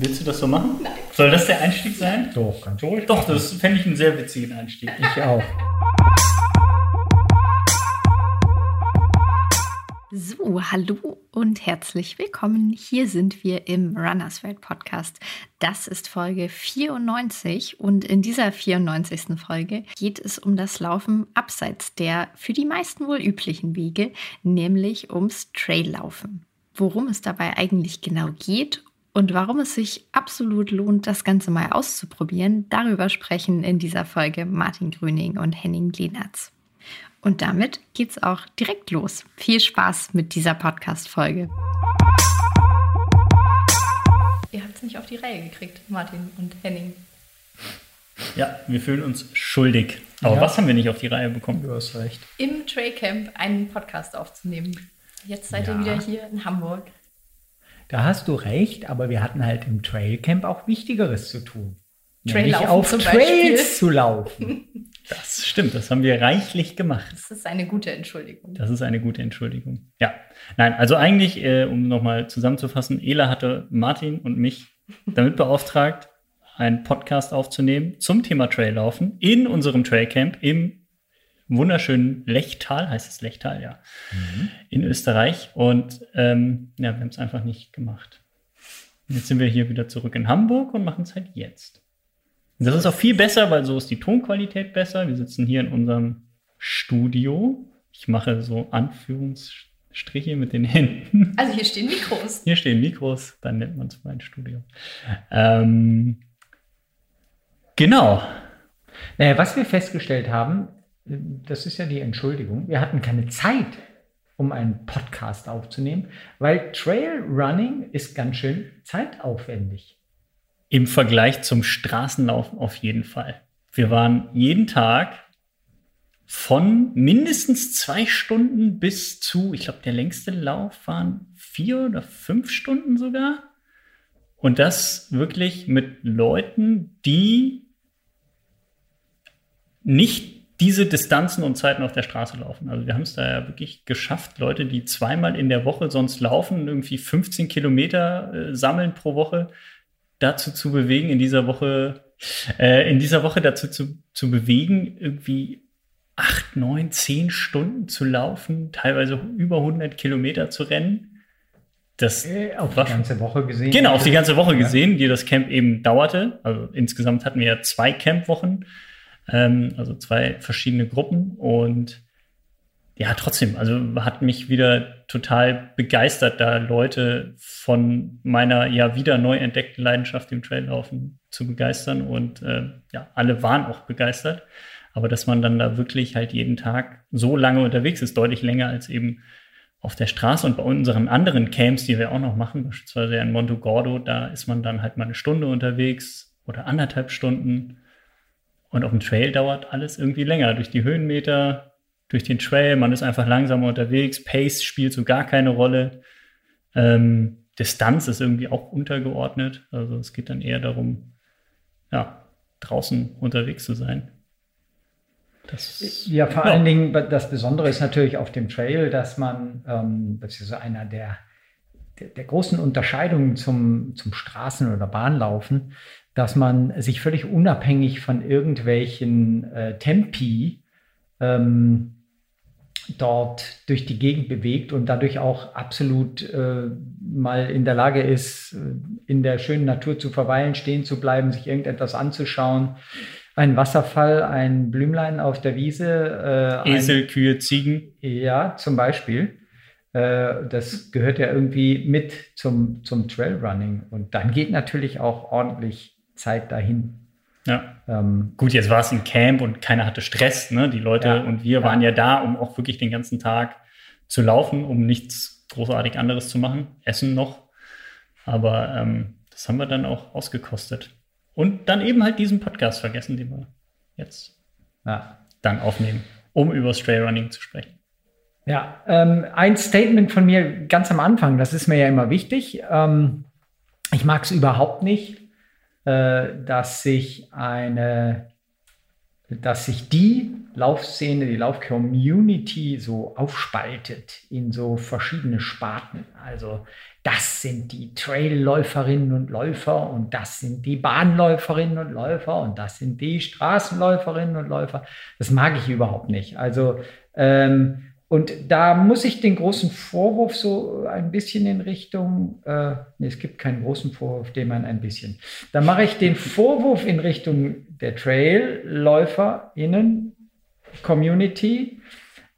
Willst du das so machen? Nein. Soll das der Einstieg sein? Doch, ganz ruhig. Doch, das fände ich einen sehr witzigen Einstieg. Ich auch. So, hallo und herzlich willkommen. Hier sind wir im Runners World Podcast. Das ist Folge 94 und in dieser 94. Folge geht es um das Laufen abseits der für die meisten wohl üblichen Wege, nämlich ums Traillaufen. Worum es dabei eigentlich genau geht und warum es sich absolut lohnt, das Ganze mal auszuprobieren, darüber sprechen in dieser Folge Martin Grüning und Henning Lehnertz. Und damit geht's auch direkt los. Viel Spaß mit dieser Podcast-Folge. Ihr habt es nicht auf die Reihe gekriegt, Martin und Henning. Ja, wir fühlen uns schuldig. Aber Ja. was haben wir nicht auf die Reihe bekommen? Du hast recht. Im Trailcamp einen Podcast aufzunehmen. Jetzt seid ihr Ja. wieder hier in Hamburg. Da hast du recht, aber wir hatten halt im Trailcamp auch Wichtigeres zu tun. Nämlich auf Trails Beispiel. zu laufen. Das stimmt, das haben wir reichlich gemacht. Das ist eine gute Entschuldigung. Das ist eine gute Entschuldigung. Ja, nein, also eigentlich, äh, um nochmal zusammenzufassen, Ela hatte Martin und mich damit beauftragt, einen Podcast aufzunehmen zum Thema Traillaufen in unserem Trailcamp im wunderschönen Lechtal, heißt es Lechtal, ja, in Österreich. Und ähm, ja, wir haben es einfach nicht gemacht. Und Jetzt sind wir hier wieder zurück in Hamburg und machen es halt jetzt. Und das ist auch viel besser, weil so ist die Tonqualität besser. Wir sitzen hier in unserem Studio. Ich mache so Anführungsstriche mit den Händen. Also hier stehen Mikros. Hier stehen Mikros, dann nennt man es mein Studio. Ähm, genau. Naja, was wir festgestellt haben, das ist ja die Entschuldigung, wir hatten keine Zeit, um einen Podcast aufzunehmen, weil Trailrunning ist ganz schön zeitaufwendig. Im Vergleich zum Straßenlaufen auf jeden Fall. Wir waren jeden Tag von mindestens zwei Stunden bis zu, ich glaube, der längste Lauf waren vier oder fünf Stunden sogar. Und das wirklich mit Leuten, die nicht diese Distanzen und Zeiten auf der Straße laufen. Also wir haben es da ja wirklich geschafft, Leute, die zweimal in der Woche sonst laufen, irgendwie 15 Kilometer äh, sammeln pro Woche, dazu zu bewegen, in dieser Woche, äh, in dieser Woche dazu zu, zu bewegen, irgendwie acht, neun, zehn Stunden zu laufen, teilweise über 100 Kilometer zu rennen. Das Äh, auf die ganze Woche gesehen. Genau, auf die ganze Woche Ja. gesehen, die das Camp eben dauerte. Also insgesamt hatten wir ja zwei Campwochen, ähm, also zwei verschiedene Gruppen. Und ja, trotzdem, also hat mich wieder total begeistert, da Leute von meiner ja wieder neu entdeckten Leidenschaft im Traillaufen zu begeistern. Und äh, ja, alle waren auch begeistert. Aber dass man dann da wirklich halt jeden Tag so lange unterwegs ist, deutlich länger als eben auf der Straße und bei unseren anderen Camps, die wir auch noch machen, beispielsweise in Monte Gordo, da ist man dann halt mal eine Stunde unterwegs oder anderthalb Stunden. Und auf dem Trail dauert alles irgendwie länger. Durch die Höhenmeter, durch den Trail, man ist einfach langsamer unterwegs. Pace spielt so gar keine Rolle. Ähm, Distanz ist irgendwie auch untergeordnet. Also es geht dann eher darum, ja, draußen unterwegs zu sein. Das, Ja, vor Ja. allen Dingen, das Besondere ist natürlich auf dem Trail, dass man, ähm, das ist so einer der, der, der großen Unterscheidungen zum, zum Straßen- oder Bahnlaufen, dass man sich völlig unabhängig von irgendwelchen äh, Tempi ähm, dort durch die Gegend bewegt und dadurch auch absolut äh, mal in der Lage ist, äh, in der schönen Natur zu verweilen, stehen zu bleiben, sich irgendetwas anzuschauen. Ein Wasserfall, ein Blümlein auf der Wiese, äh, Esel, Kühe, Ziegen. Ein, ja, zum Beispiel. Äh, das gehört ja irgendwie mit zum, zum Trailrunning. Und dann geht natürlich auch ordentlich Zeit dahin. Ja. Ähm, Gut, jetzt war es ein Camp und keiner hatte Stress. Ne? Die Leute Ja, und wir ja. waren ja da, um auch wirklich den ganzen Tag zu laufen, um nichts großartig anderes zu machen. Essen noch. Aber ähm, das haben wir dann auch ausgekostet. Und dann eben halt diesen Podcast vergessen, den wir jetzt ja. dann aufnehmen, um über Trailrunning zu sprechen. Ja, ähm, ein Statement von mir ganz am Anfang, das ist mir ja immer wichtig. Ähm, ich mag es überhaupt nicht, dass sich eine, dass sich die Laufszene, die Lauf-Community so aufspaltet in so verschiedene Sparten. Also das sind die Trailläuferinnen und Läufer und das sind die Bahnläuferinnen und Läufer und das sind die Straßenläuferinnen und Läufer. Das mag ich überhaupt nicht. Also ähm, und da muss ich den großen Vorwurf so ein bisschen in Richtung, äh, nee, es gibt keinen großen Vorwurf, den man ein bisschen. Da mache ich den Vorwurf in Richtung der TrailläuferInnen, Community,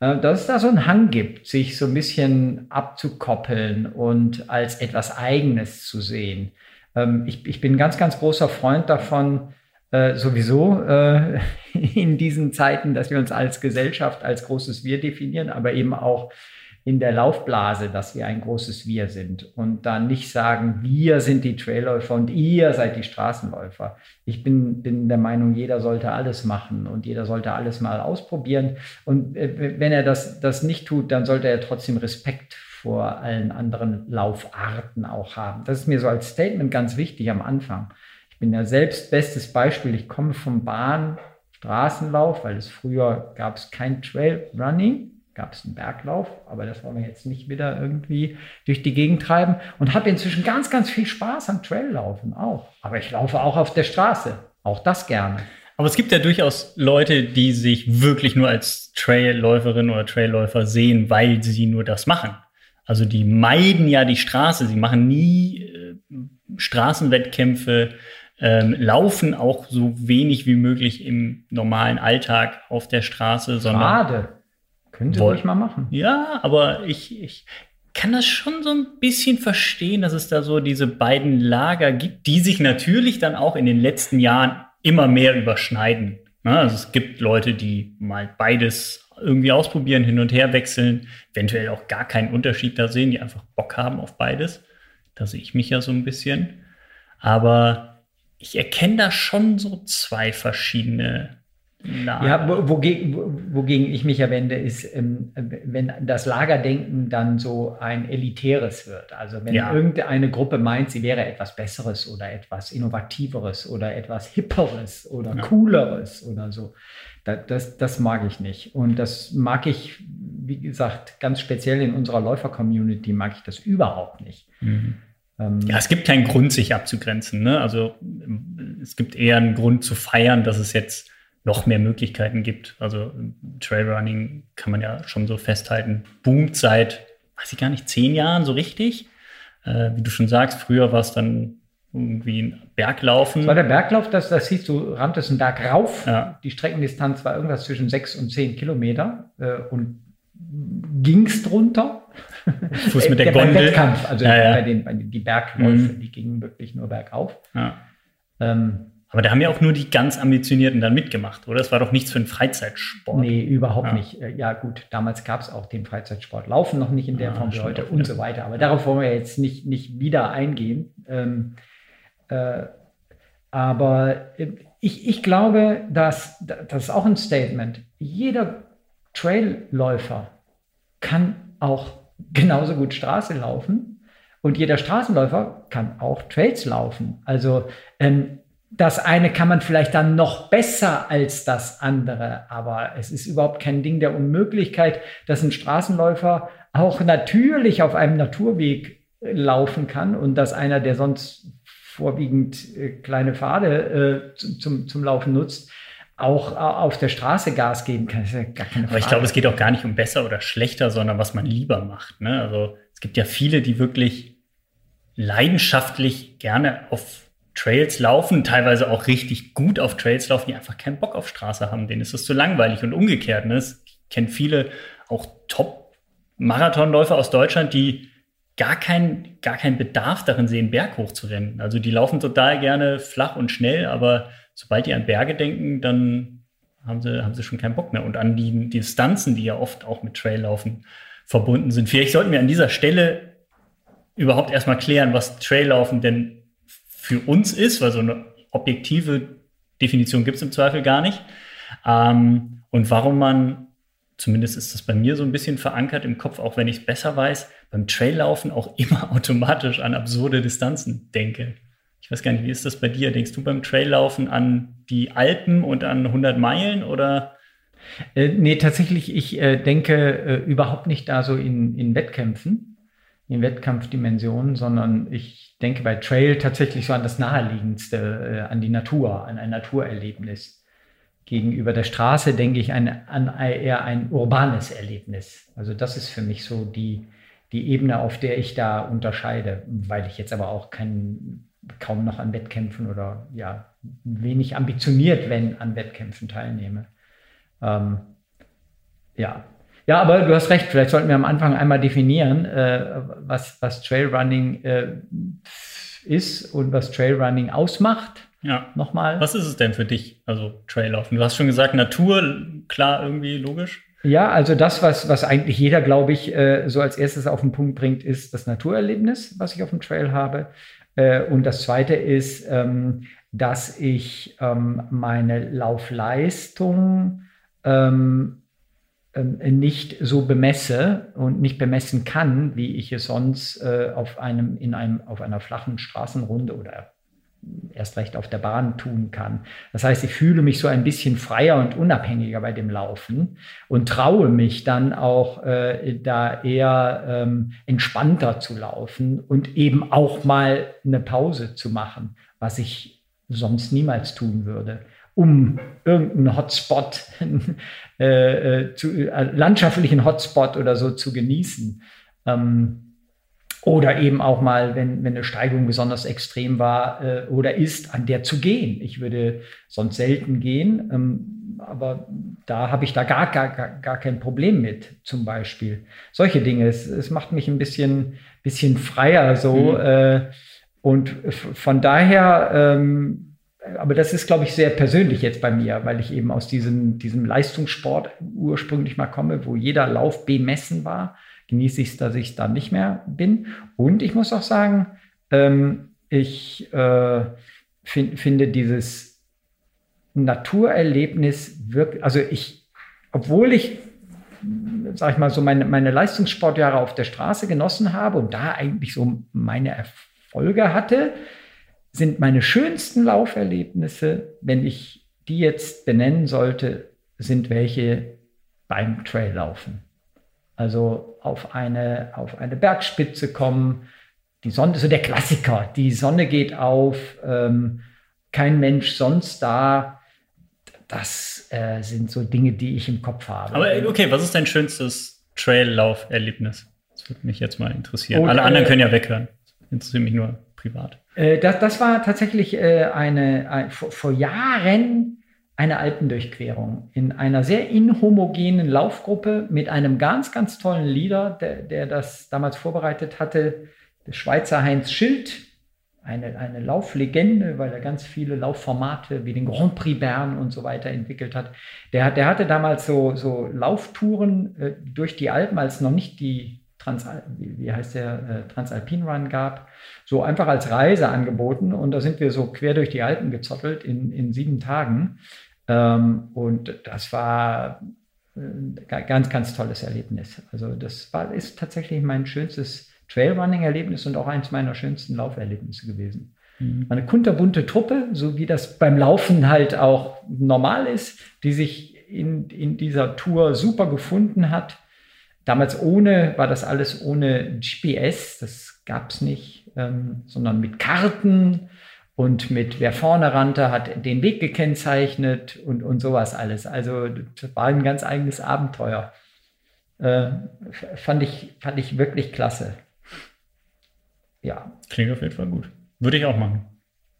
äh, dass es da so einen Hang gibt, sich so ein bisschen abzukoppeln und als etwas Eigenes zu sehen. Ähm, ich, ich bin ganz, ganz großer Freund davon, äh, sowieso äh, in diesen Zeiten, dass wir uns als Gesellschaft als großes Wir definieren, aber eben auch in der Laufblase, dass wir ein großes Wir sind und dann nicht sagen, wir sind die Trailläufer und ihr seid die Straßenläufer. Ich bin, bin der Meinung, jeder sollte alles machen und jeder sollte alles mal ausprobieren. Und äh, wenn er das, das nicht tut, dann sollte er trotzdem Respekt vor allen anderen Laufarten auch haben. Das ist mir so als Statement ganz wichtig am Anfang bin ja selbst bestes Beispiel. Ich komme vom Bahn, Straßenlauf, weil es früher gab es kein Trailrunning, gab es einen Berglauf, aber das wollen wir jetzt nicht wieder irgendwie durch die Gegend treiben und habe inzwischen ganz, ganz viel Spaß am Traillaufen auch. Aber ich laufe auch auf der Straße, auch das gerne. Aber es gibt ja durchaus Leute, die sich wirklich nur als Trailläuferin oder Trailläufer sehen, weil sie nur das machen. Also die meiden ja die Straße, sie machen nie äh, Straßenwettkämpfe, ähm, laufen auch so wenig wie möglich im normalen Alltag auf der Straße. Sondern Schade. Können Sie ruhig mal machen. Ja, aber ich, ich kann das schon so ein bisschen verstehen, dass es da so diese beiden Lager gibt, die sich natürlich dann auch in den letzten Jahren immer mehr überschneiden. Ne? Also es gibt Leute, die mal beides irgendwie ausprobieren, hin und her wechseln, eventuell auch gar keinen Unterschied da sehen, die einfach Bock haben auf beides. Da sehe ich mich ja so ein bisschen. Aber ich erkenne da schon so zwei verschiedene Lager. Ja, wogegen, wogegen ich mich ja wende, ist, ähm, wenn das Lagerdenken dann so ein elitäres wird. Also wenn ja. irgendeine Gruppe meint, sie wäre etwas Besseres oder etwas Innovativeres oder etwas Hipperes oder ja. Cooleres oder so. Das, das, das mag ich nicht. Und das mag ich, wie gesagt, ganz speziell in unserer Läufer-Community mag ich das überhaupt nicht. Mhm. Ähm, ja, es gibt keinen Grund, sich abzugrenzen. Ne? Also es gibt eher einen Grund zu feiern, dass es jetzt noch mehr Möglichkeiten gibt. Also Trailrunning kann man ja schon so festhalten, boomt seit, weiß ich gar nicht, zehn Jahren so richtig. Äh, wie du schon sagst, früher war es dann irgendwie ein Berglaufen. Das war der Berglauf, das, das hieß, du ranntest einen Berg rauf. Ja. Die Streckendistanz war irgendwas zwischen sechs und zehn Kilometer äh, und ging's drunter. Fuß mit der, der Gondel. Wettkampf, also ja, ja. Bei, den, bei den die Bergläufe, mhm. die gingen wirklich nur bergauf. Ja. Ähm, aber da haben ja auch nur die ganz Ambitionierten dann mitgemacht, oder? Das war doch nichts für einen Freizeitsport. Nee, überhaupt ja. nicht. Äh, ja, gut, damals gab es auch den Freizeitsport. Laufen noch nicht in der Form wie heute und so weiter. Aber darauf wollen wir jetzt nicht, nicht wieder eingehen. Ähm, äh, aber äh, ich, ich glaube, dass das ist auch ein Statement. Jeder Trailläufer kann auch genauso gut Straße laufen und jeder Straßenläufer kann auch Trails laufen. Also ähm, das eine kann man vielleicht dann noch besser als das andere, aber es ist überhaupt kein Ding der Unmöglichkeit, dass ein Straßenläufer auch natürlich auf einem Naturweg laufen kann und dass einer, der sonst vorwiegend äh, kleine Pfade äh, zum, zum Laufen nutzt, auch auf der Straße Gas geben kann. ja. Aber ich glaube, es geht auch gar nicht um besser oder schlechter, sondern was man lieber macht. Ne? Also es gibt ja viele, die wirklich leidenschaftlich gerne auf Trails laufen, teilweise auch richtig gut auf Trails laufen, die einfach keinen Bock auf Straße haben. Denen ist es zu langweilig und umgekehrt. Ne? Ich kenne viele auch Top-Marathonläufer aus Deutschland, die gar keinen gar keinen Bedarf darin sehen, Berg hoch zu rennen. Also die laufen total gerne flach und schnell, aber sobald die an Berge denken, dann haben sie, haben sie schon keinen Bock mehr. Und an die, Distanzen, die ja oft auch mit Traillaufen verbunden sind. Vielleicht sollten wir an dieser Stelle überhaupt erstmal klären, was Traillaufen denn für uns ist, weil so eine objektive Definition gibt es im Zweifel gar nicht. Ähm, und warum man, zumindest ist das bei mir so ein bisschen verankert im Kopf, auch wenn ich es besser weiß, beim Traillaufen auch immer automatisch an absurde Distanzen denke. Ich weiß gar nicht, wie ist das bei dir? Denkst du beim Traillaufen an die Alpen und an 100 Meilen oder? Äh, nee, tatsächlich, ich äh, denke äh, überhaupt nicht da so in, in Wettkämpfen, in Wettkampfdimensionen, sondern ich denke bei Trail tatsächlich so an das Naheliegendste, äh, an die Natur, an ein Naturerlebnis. Gegenüber der Straße denke ich an, an eher ein urbanes Erlebnis. Also das ist für mich so die, die Ebene, auf der ich da unterscheide, weil ich jetzt aber auch kein, kaum noch an Wettkämpfen oder ja, wenig ambitioniert, wenn an Wettkämpfen teilnehme. Ähm, ja. Ja, aber du hast recht, vielleicht sollten wir am Anfang einmal definieren, äh, was, was Trailrunning äh, ist und was Trailrunning ausmacht. Ja. Nochmal. Was ist es denn für dich, also Traillaufen? Du hast schon gesagt, Natur, klar, irgendwie logisch. Ja, also das, was, was eigentlich jeder, glaube ich, äh, so als erstes auf den Punkt bringt, ist das Naturerlebnis, was ich auf dem Trail habe. Äh, und das zweite ist, ähm, dass ich ähm, meine Laufleistung ähm, nicht so bemesse und nicht bemessen kann, wie ich es sonst äh, auf einem, in einem, auf einer flachen Straßenrunde oder erst recht auf der Bahn tun kann. Das heißt, ich fühle mich so ein bisschen freier und unabhängiger bei dem Laufen und traue mich dann auch äh, da eher ähm, entspannter zu laufen und eben auch mal eine Pause zu machen, was ich sonst niemals tun würde, um irgendeinen Hotspot, äh, äh, zu, äh, landschaftlichen Hotspot oder so zu genießen. Ähm, oder eben auch mal, wenn, wenn eine Steigung besonders extrem war äh, oder ist, an der zu gehen. Ich würde sonst selten gehen, ähm, aber da habe ich da gar, gar, gar kein Problem mit, zum Beispiel. Solche Dinge. Es, es macht mich ein bisschen, bisschen freier so. Mhm. Äh, und von daher, ähm, aber das ist, glaube ich, sehr persönlich jetzt bei mir, weil ich eben aus diesem, diesem Leistungssport ursprünglich mal komme, wo jeder Lauf bemessen war genieße ich es, dass ich da nicht mehr bin. Und ich muss auch sagen, ähm, ich äh, find, finde dieses Naturerlebnis wirklich, also ich, obwohl ich, sag ich mal, so meine, meine Leistungssportjahre auf der Straße genossen habe und da eigentlich so meine Erfolge hatte, sind meine schönsten Lauferlebnisse, wenn ich die jetzt benennen sollte, sind welche beim Traillaufen. Also auf eine, auf eine Bergspitze kommen. Die Sonne, so der Klassiker, die Sonne geht auf, ähm, kein Mensch sonst da. Das äh, sind so Dinge, die ich im Kopf habe. Aber okay, was ist dein schönstes Trail-Lauf-Erlebnis? Das würde mich jetzt mal interessieren. Und, Alle anderen äh, können ja weghören. Das interessiert mich nur privat. Äh, das, das war tatsächlich äh, eine, ein, vor, vor Jahren eine Alpendurchquerung in einer sehr inhomogenen Laufgruppe mit einem ganz, ganz tollen Leader, der, der das damals vorbereitet hatte, der Schweizer Heinz Schild, eine, eine Lauflegende, weil er ganz viele Laufformate wie den Grand Prix Bern und so weiter entwickelt hat. Der, der hatte damals so, so Lauftouren äh, durch die Alpen, als noch nicht die Trans, wie heißt der, äh, Transalpin Run gab, so einfach als Reise angeboten. Und da sind wir so quer durch die Alpen gezottelt in, in sieben Tagen. Ähm, und das war ein äh, ganz, ganz tolles Erlebnis. Also das war, ist tatsächlich mein schönstes Trailrunning-Erlebnis und auch eines meiner schönsten Lauferlebnisse gewesen. Mhm. Eine kunterbunte Truppe, so wie das beim Laufen halt auch normal ist, die sich in, in dieser Tour super gefunden hat. Damals ohne, war das alles ohne GPS, das gab es nicht, ähm, sondern mit Karten und mit wer vorne rannte, hat den Weg gekennzeichnet und, und sowas alles. Also das war ein ganz eigenes Abenteuer. Äh, fand, ich, fand ich wirklich klasse. Ja. Klingt auf jeden Fall gut. Würde ich auch machen.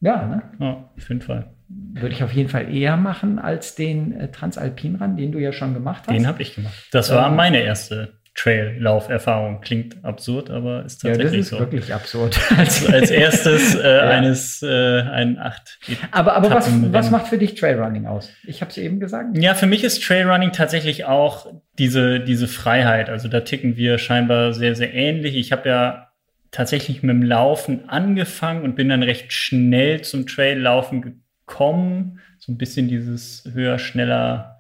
Ja, ne? Ja, auf jeden Fall. Würde ich auf jeden Fall eher machen als den äh, Transalpin-Run, den du ja schon gemacht hast. Den habe ich gemacht. Das war ähm, meine erste Trail-Lauf-Erfahrung. Klingt absurd, aber ist tatsächlich so. Ja, das ist so. wirklich absurd. Also als erstes äh, ja. eines, äh, ein acht. Aber, aber was, was macht für dich Trailrunning aus? Ich habe es eben gesagt. Ja, für mich ist Trailrunning tatsächlich auch diese, diese Freiheit. Also da ticken wir scheinbar sehr, sehr ähnlich. Ich habe ja tatsächlich mit dem Laufen angefangen und bin dann recht schnell zum Traillaufen gekommen. So ein bisschen dieses höher, schneller,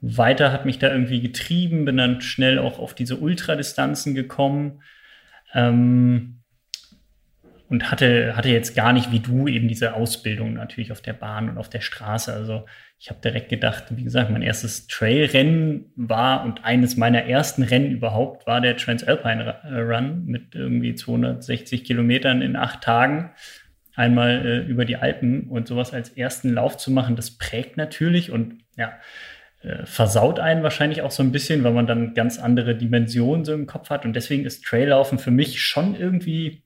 weiter hat mich da irgendwie getrieben, bin dann schnell auch auf diese Ultradistanzen gekommen. Ähm, und hatte, hatte jetzt gar nicht wie du eben diese Ausbildung natürlich auf der Bahn und auf der Straße. Also ich habe direkt gedacht, wie gesagt, mein erstes Trailrennen war und eines meiner ersten Rennen überhaupt war der Transalpine Run mit irgendwie 260 Kilometern in acht Tagen. Einmal äh, über die Alpen und sowas als ersten Lauf zu machen, das prägt natürlich und ja, äh, versaut einen wahrscheinlich auch so ein bisschen, weil man dann ganz andere Dimensionen so im Kopf hat. Und deswegen ist Traillaufen für mich schon irgendwie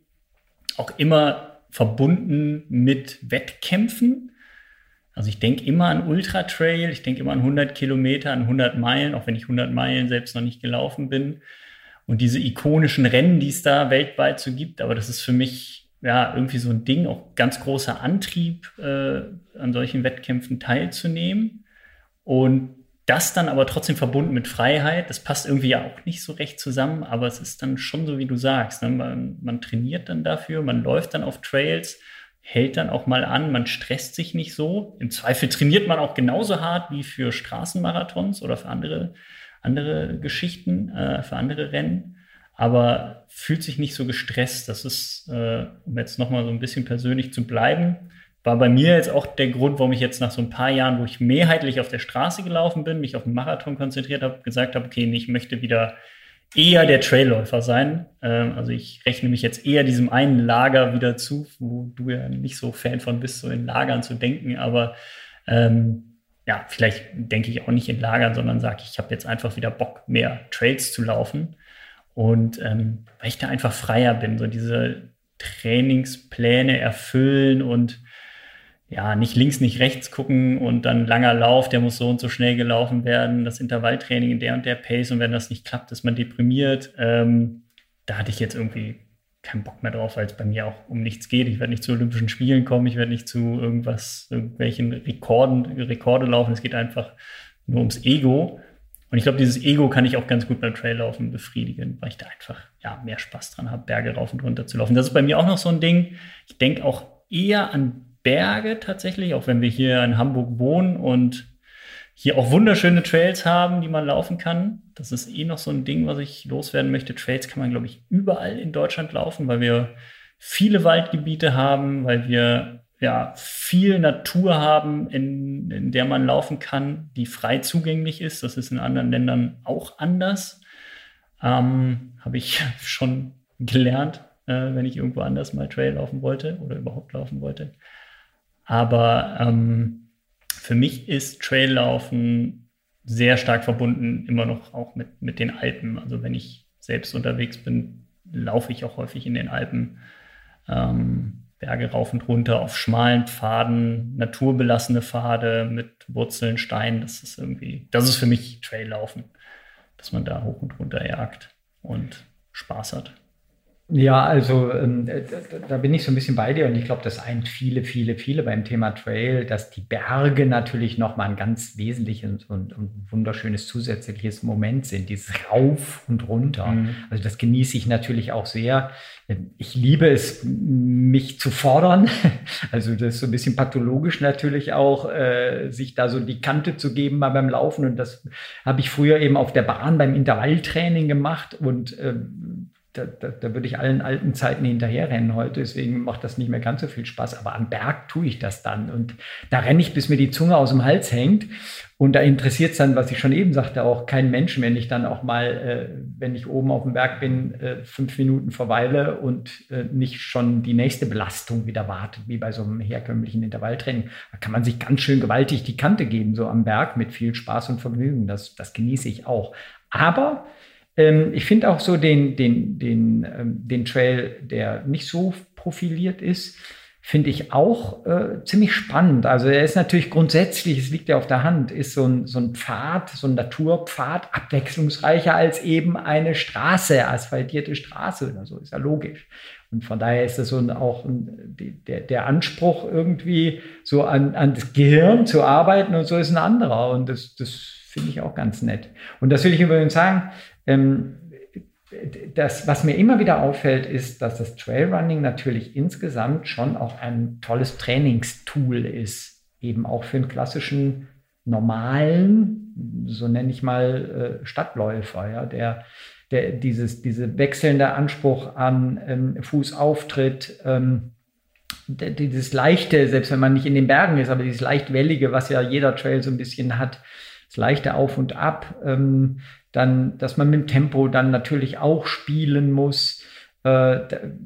auch immer verbunden mit Wettkämpfen. Also ich denke immer an Ultra Trail, ich denke immer an 100 Kilometer, an 100 Meilen, auch wenn ich 100 Meilen selbst noch nicht gelaufen bin. Und diese ikonischen Rennen, die es da weltweit so gibt, aber das ist für mich ja irgendwie so ein Ding, auch ganz großer Antrieb, äh, an solchen Wettkämpfen teilzunehmen. Und das dann aber trotzdem verbunden mit Freiheit, das passt irgendwie ja auch nicht so recht zusammen, aber es ist dann schon so, wie du sagst. Ne? Man, man, trainiert dann dafür, man läuft dann auf Trails, hält dann auch mal an, man stresst sich nicht so. Im Zweifel trainiert man auch genauso hart wie für Straßenmarathons oder für andere, andere Geschichten, äh, für andere Rennen, aber fühlt sich nicht so gestresst. Das ist, äh, um jetzt nochmal so ein bisschen persönlich zu bleiben, war bei mir jetzt auch der Grund, warum ich jetzt nach so ein paar Jahren, wo ich mehrheitlich auf der Straße gelaufen bin, mich auf den Marathon konzentriert habe, gesagt habe, okay, ich möchte wieder eher der Trailläufer sein. Ähm, also ich rechne mich jetzt eher diesem einen Lager wieder zu, wo du ja nicht so Fan von bist, so in Lagern zu denken. Aber ähm, ja, vielleicht denke ich auch nicht in Lagern, sondern sage, ich habe jetzt einfach wieder Bock, mehr Trails zu laufen. Und ähm, weil ich da einfach freier bin, so diese Trainingspläne erfüllen und ja, nicht links, nicht rechts gucken und dann langer Lauf, der muss so und so schnell gelaufen werden, das Intervalltraining in der und der Pace und wenn das nicht klappt, ist man deprimiert. Ähm, da hatte ich jetzt irgendwie keinen Bock mehr drauf, weil es bei mir auch um nichts geht. Ich werde nicht zu Olympischen Spielen kommen, ich werde nicht zu irgendwas, irgendwelchen Rekorden, Rekorde laufen. Es geht einfach nur ums Ego. Und ich glaube, dieses Ego kann ich auch ganz gut beim Traillaufen befriedigen, weil ich da einfach ja, mehr Spaß dran habe, Berge rauf und runter zu laufen. Das ist bei mir auch noch so ein Ding. Ich denke auch eher an Berge tatsächlich, auch wenn wir hier in Hamburg wohnen und hier auch wunderschöne Trails haben, die man laufen kann. Das ist eh noch so ein Ding, was ich loswerden möchte. Trails kann man, glaube ich, überall in Deutschland laufen, weil wir viele Waldgebiete haben, weil wir ja viel Natur haben, in, in der man laufen kann, die frei zugänglich ist. Das ist in anderen Ländern auch anders. Ähm, Habe ich schon gelernt, äh, wenn ich irgendwo anders mal Trail laufen wollte oder überhaupt laufen wollte. Aber ähm, für mich ist Traillaufen sehr stark verbunden, immer noch auch mit, mit den Alpen. Also wenn ich selbst unterwegs bin, laufe ich auch häufig in den Alpen. Ähm, Berge rauf und runter auf schmalen Pfaden, naturbelassene Pfade mit Wurzeln, Steinen. Das ist irgendwie, das ist für mich Traillaufen, dass man da hoch und runter jagt und Spaß hat. Ja, also ähm, da bin ich so ein bisschen bei dir und ich glaube, das eint viele, viele, viele beim Thema Trail, dass die Berge natürlich nochmal ein ganz wesentliches und, und, wunderschönes zusätzliches Moment sind, dieses Rauf und runter. Mhm. Also das genieße ich natürlich auch sehr. Ich liebe es, mich zu fordern. Also das ist so ein bisschen pathologisch natürlich auch, äh, sich da so die Kante zu geben mal beim Laufen. Und das habe ich früher eben auf der Bahn beim Intervalltraining gemacht und äh, da, da, da, würde ich allen alten Zeiten hinterherrennen heute, deswegen macht das nicht mehr ganz so viel Spaß. Aber am Berg tue ich das dann und da renne ich, bis mir die Zunge aus dem Hals hängt. Und da interessiert es dann, was ich schon eben sagte, auch keinen Menschen, wenn ich dann auch mal, äh, wenn ich oben auf dem Berg bin, äh, fünf Minuten verweile und äh, nicht schon die nächste Belastung wieder wartet, wie bei so einem herkömmlichen Intervalltraining. Da kann man sich ganz schön gewaltig die Kante geben, so am Berg mit viel Spaß und Vergnügen. Das, das genieße ich auch. Aber ähm, ich finde auch so den, den, den, ähm, den Trail, der nicht so profiliert ist, finde ich auch äh, ziemlich spannend. Also er ist natürlich grundsätzlich, es liegt ja auf der Hand, ist so ein, so ein Pfad, so ein Naturpfad abwechslungsreicher als eben eine Straße, asphaltierte Straße oder so, ist ja logisch. Und von daher ist das so ein, auch ein, der, der Anspruch irgendwie so an, an das Gehirn zu arbeiten und so ist ein anderer. Und das, das finde ich auch ganz nett. Und das will ich übrigens sagen, ähm, das, was mir immer wieder auffällt, ist, dass das Trailrunning natürlich insgesamt schon auch ein tolles Trainingstool ist, eben auch für einen klassischen normalen, so nenne ich mal, äh, Stadtläufer, ja, der der, dieses, diese wechselnde Anspruch an ähm, Fußauftritt, ähm, dieses leichte, selbst wenn man nicht in den Bergen ist, aber dieses leicht wellige, was ja jeder Trail so ein bisschen hat, das leichte Auf und Ab, ähm, dann, dass man mit dem Tempo dann natürlich auch spielen muss, äh,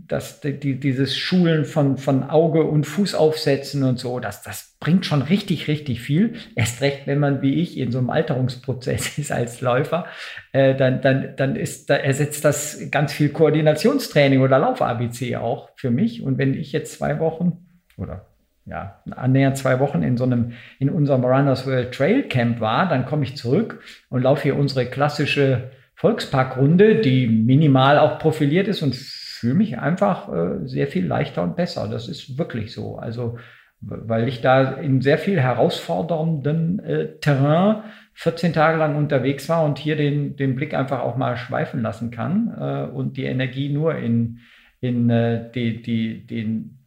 dass die, dieses Schulen von, von Auge und Fuß aufsetzen und so, das, das bringt schon richtig, richtig viel. Erst recht, wenn man wie ich in so einem Alterungsprozess ist als Läufer, äh, dann, dann, dann ist, da ersetzt das ganz viel Koordinationstraining oder Lauf-ABC auch für mich. Und wenn ich jetzt zwei Wochen oder ja, annähernd zwei Wochen in so einem, in unserem Runners World Trail Camp war, dann komme ich zurück und laufe hier unsere klassische Volksparkrunde, die minimal auch profiliert ist und fühle mich einfach äh, sehr viel leichter und besser. Das ist wirklich so. Also, weil ich da in sehr viel herausfordernden äh, Terrain 14 Tage lang unterwegs war und hier den, den Blick einfach auch mal schweifen lassen kann äh, und die Energie nur in, in äh, die, die, den,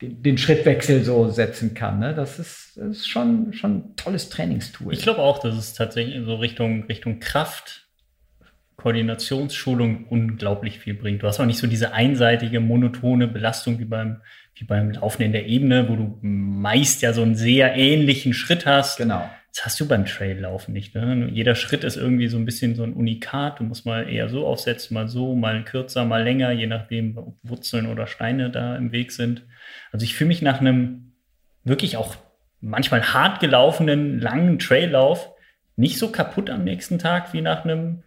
den, den, Schrittwechsel so setzen kann. Ne? Das, ist, das ist schon, schon ein tolles Trainingstool. Ich glaube auch, dass es tatsächlich so Richtung, Richtung Kraft, Koordinationsschulung unglaublich viel bringt. Du hast auch nicht so diese einseitige, monotone Belastung wie beim, wie beim Laufen in der Ebene, wo du meist ja so einen sehr ähnlichen Schritt hast. Genau. Das hast du beim Traillaufen nicht. Ne? Jeder Schritt ist irgendwie so ein bisschen so ein Unikat. Du musst mal eher so aufsetzen, mal so, mal kürzer, mal länger, je nachdem, ob Wurzeln oder Steine da im Weg sind. Also ich fühle mich nach einem wirklich auch manchmal hart gelaufenen, langen Traillauf nicht so kaputt am nächsten Tag wie nach einem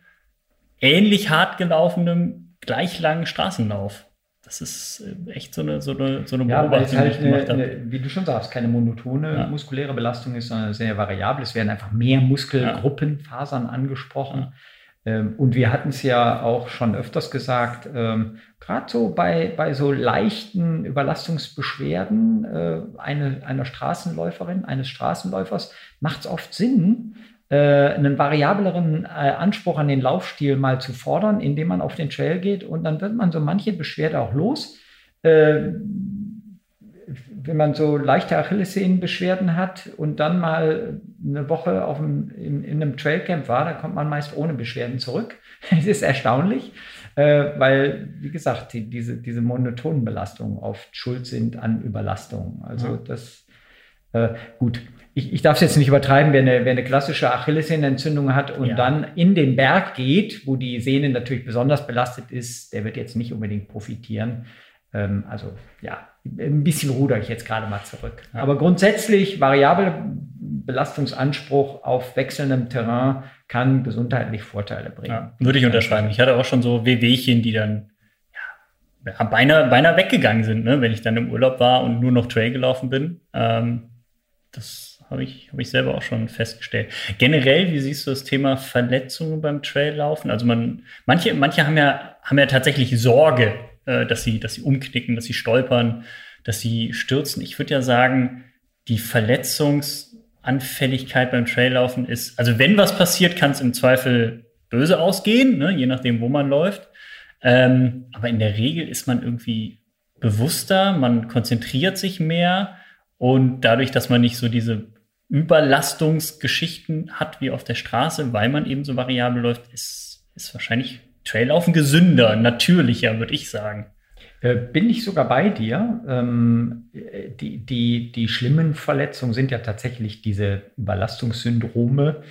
ähnlich hart gelaufenen, gleich langen Straßenlauf. Das ist äh, echt so eine, so eine, so eine ja, Beobachtung, halt die ich gemacht eine, habe. wie du schon sagst, keine monotone ja. muskuläre Belastung ist, sondern sehr variabel. Es werden einfach mehr Muskelgruppen, Fasern angesprochen. Ähm, und wir hatten es ja auch schon öfters gesagt, ähm, gerade so bei, bei so leichten Überlastungsbeschwerden äh, eine, einer Straßenläuferin, eines Straßenläufers, macht es oft Sinn, äh, einen variableren äh, Anspruch an den Laufstil mal zu fordern, indem man auf den Trail geht und dann wird man so manche Beschwerde auch los. Äh, wenn man so leichte Achillessehnenbeschwerden hat und dann mal eine Woche auf dem, in, in einem Trailcamp war, dann kommt man meist ohne Beschwerden zurück. Es ist erstaunlich, äh, weil, wie gesagt, die, diese, diese monotonen Belastungen oft schuld sind an Überlastungen. Also ja. das, äh, gut, ich, ich darf es jetzt nicht übertreiben, wer eine, wer eine klassische Achillessehnenentzündung hat und ja. dann in den Berg geht, wo die Sehne natürlich besonders belastet ist, der wird jetzt nicht unbedingt profitieren. Ähm, also ja, ein bisschen ruder ich jetzt gerade mal zurück. Ja. Aber grundsätzlich variabler Belastungsanspruch auf wechselndem Terrain kann gesundheitlich Vorteile bringen. Ja, würde ich unterschreiben. Ich hatte auch schon so Wehwehchen, die dann ja, beinahe, beinahe weggegangen sind, ne? wenn ich dann im Urlaub war und nur noch Trail gelaufen bin. Ähm, das habe ich, hab ich selber auch schon festgestellt. Generell, wie siehst du das Thema Verletzungen beim Traillaufen? Also man, manche, manche haben ja, haben ja tatsächlich Sorge, äh, dass sie, dass sie umknicken, dass sie stolpern, dass sie stürzen. Ich würde ja sagen, die Verletzungsanfälligkeit beim Traillaufen ist, also wenn was passiert, kann es im Zweifel böse ausgehen, ne, je nachdem, wo man läuft. Ähm, aber in der Regel ist man irgendwie bewusster, man konzentriert sich mehr und dadurch, dass man nicht so diese Überlastungsgeschichten hat wie auf der Straße, weil man eben so variabel läuft, ist, ist wahrscheinlich Traillaufen gesünder, natürlicher, würde ich sagen. Äh, bin ich sogar bei dir. Ähm, die, die, die schlimmen Verletzungen sind ja tatsächlich diese Überlastungssyndrome.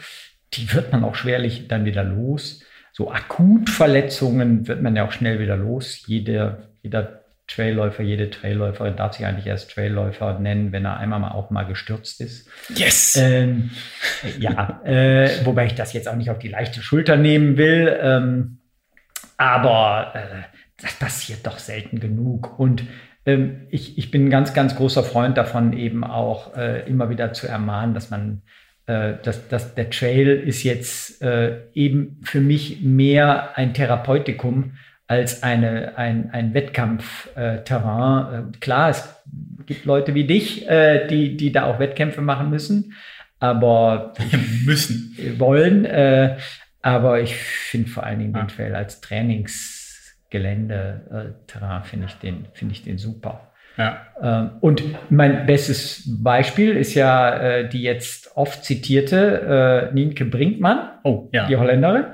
Die wird man auch schwerlich dann wieder los. So Akutverletzungen wird man ja auch schnell wieder los. Jeder, jeder Trailläufer, jede Trailläuferin darf sich eigentlich erst Trailläufer nennen, wenn er einmal mal auch mal gestürzt ist. Yes! Ähm, ja, äh, wobei ich das jetzt auch nicht auf die leichte Schulter nehmen will. Ähm, aber äh, das passiert doch selten genug. Und ähm, ich, ich bin ein ganz, ganz großer Freund davon, eben auch äh, immer wieder zu ermahnen, dass man äh, dass, dass der Trail ist jetzt äh, eben für mich mehr ein Therapeutikum als eine, ein, ein Wettkampfterrain. Äh, klar, es gibt Leute wie dich, äh, die, die da auch Wettkämpfe machen müssen, aber müssen wollen. Äh, aber ich finde vor allen Dingen den Trail als Trainingsgelände, äh, finde ich den, finde ich den super. Ja. Ähm, und mein bestes Beispiel ist ja äh, die jetzt oft zitierte äh, Nienke Brinkmann, oh, ja. die Holländerin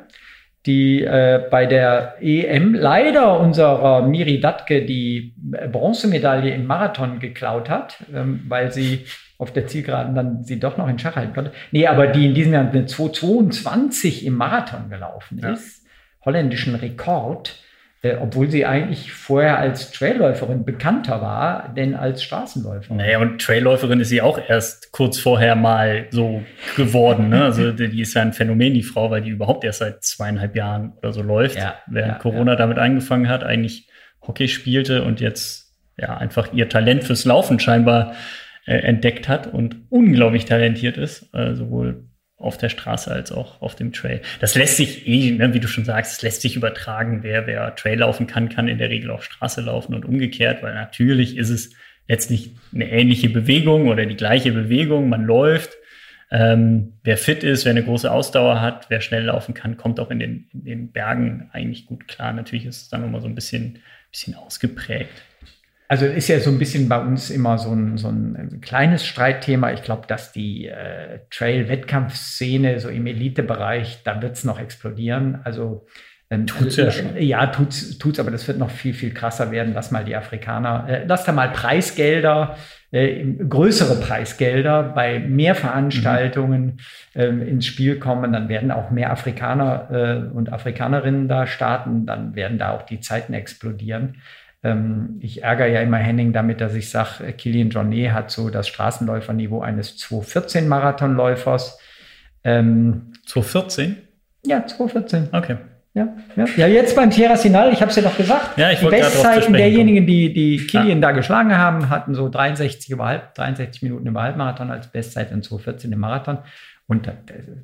die äh, bei der EM leider unserer Miri Datke die Bronzemedaille im Marathon geklaut hat, ähm, weil sie auf der Zielgeraden dann sie doch noch in Schach halten konnte. Nee, aber die in diesem Jahr eine 2,22 im Marathon gelaufen ja. ist, holländischen Rekord, äh, obwohl sie eigentlich vorher als Trailläuferin bekannter war, denn als Straßenläuferin. Naja, und Trailläuferin ist sie auch erst kurz vorher mal so geworden. Ne? Also die ist ja ein Phänomen, die Frau, weil die überhaupt erst seit zweieinhalb Jahren oder so läuft, ja, während ja, Corona damit angefangen hat, eigentlich Hockey spielte und jetzt ja einfach ihr Talent fürs Laufen scheinbar äh, entdeckt hat und unglaublich talentiert ist, äh, sowohl auf der Straße als auch auf dem Trail. Das lässt sich eh, ne, wie du schon sagst, es lässt sich übertragen. Wer, wer Trail laufen kann, kann in der Regel auch Straße laufen und umgekehrt, weil natürlich ist es letztlich eine ähnliche Bewegung oder die gleiche Bewegung. Man läuft. Ähm, wer fit ist, wer eine große Ausdauer hat, wer schnell laufen kann, kommt auch in den, in den Bergen eigentlich gut klar. Natürlich ist es dann nochmal so ein bisschen, bisschen ausgeprägt. Also ist ja so ein bisschen bei uns immer so ein, so ein kleines Streitthema. Ich glaube, dass die äh, Trail-Wettkampfszene so im Elitebereich, da wird es noch explodieren. Also ähm, tut's ja, schon. ja, tut's, tut's, aber das wird noch viel, viel krasser werden. Lass mal die Afrikaner, äh, lass da mal Preisgelder, äh, größere Preisgelder bei mehr Veranstaltungen mhm. äh, ins Spiel kommen. Dann werden auch mehr Afrikaner äh, und Afrikanerinnen da starten. Dann werden da auch die Zeiten explodieren. Ähm, ich ärgere ja immer Henning damit, dass ich sage, Kilian Jornet hat so das Straßenläuferniveau eines 214-Marathonläufers. Ähm, 214? Ja, 214. Okay. Ja, ja. ja, jetzt beim Tierra Sinal, ich habe es ja noch gesagt, ja, ich die Bestzeiten derjenigen, die, die Kilian ja. da geschlagen haben, hatten so 63, über 63 Minuten im Halbmarathon als Bestzeit und 214 im Marathon. Und da,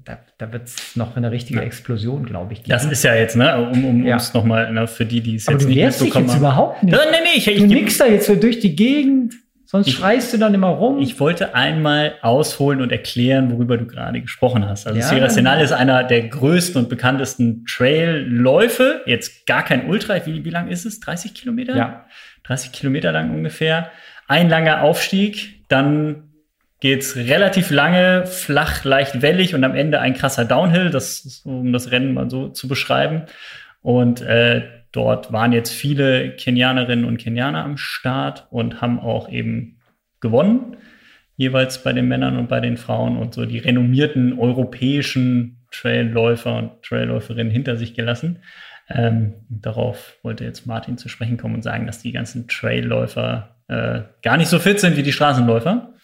da, da wird es noch eine richtige Explosion, glaube ich. Geben. Das ist ja jetzt, ne, um, um ja. es nochmal, ne, für die, die es Aber jetzt du nicht mitbekommen jetzt überhaupt nicht. Ja, nee, nee, ich, du nix da jetzt so durch die Gegend, sonst ich, schreist du dann immer rum. Ich wollte einmal ausholen und erklären, worüber du gerade gesprochen hast. Also ja, Sierra Senal ist einer der größten und bekanntesten Trailläufe. Jetzt gar kein Ultra. Wie, wie lang ist es? 30 Kilometer? Ja. 30 Kilometer lang ungefähr. Ein langer Aufstieg, dann geht's relativ lange, flach, leicht wellig und am Ende ein krasser Downhill, das ist, um das Rennen mal so zu beschreiben. Und äh, dort waren jetzt viele Kenianerinnen und Kenianer am Start und haben auch eben gewonnen, jeweils bei den Männern und bei den Frauen und so die renommierten europäischen Trailläufer und Trailläuferinnen hinter sich gelassen. Ähm, darauf wollte jetzt Martin zu sprechen kommen und sagen, dass die ganzen Trailläufer äh, gar nicht so fit sind wie die Straßenläufer.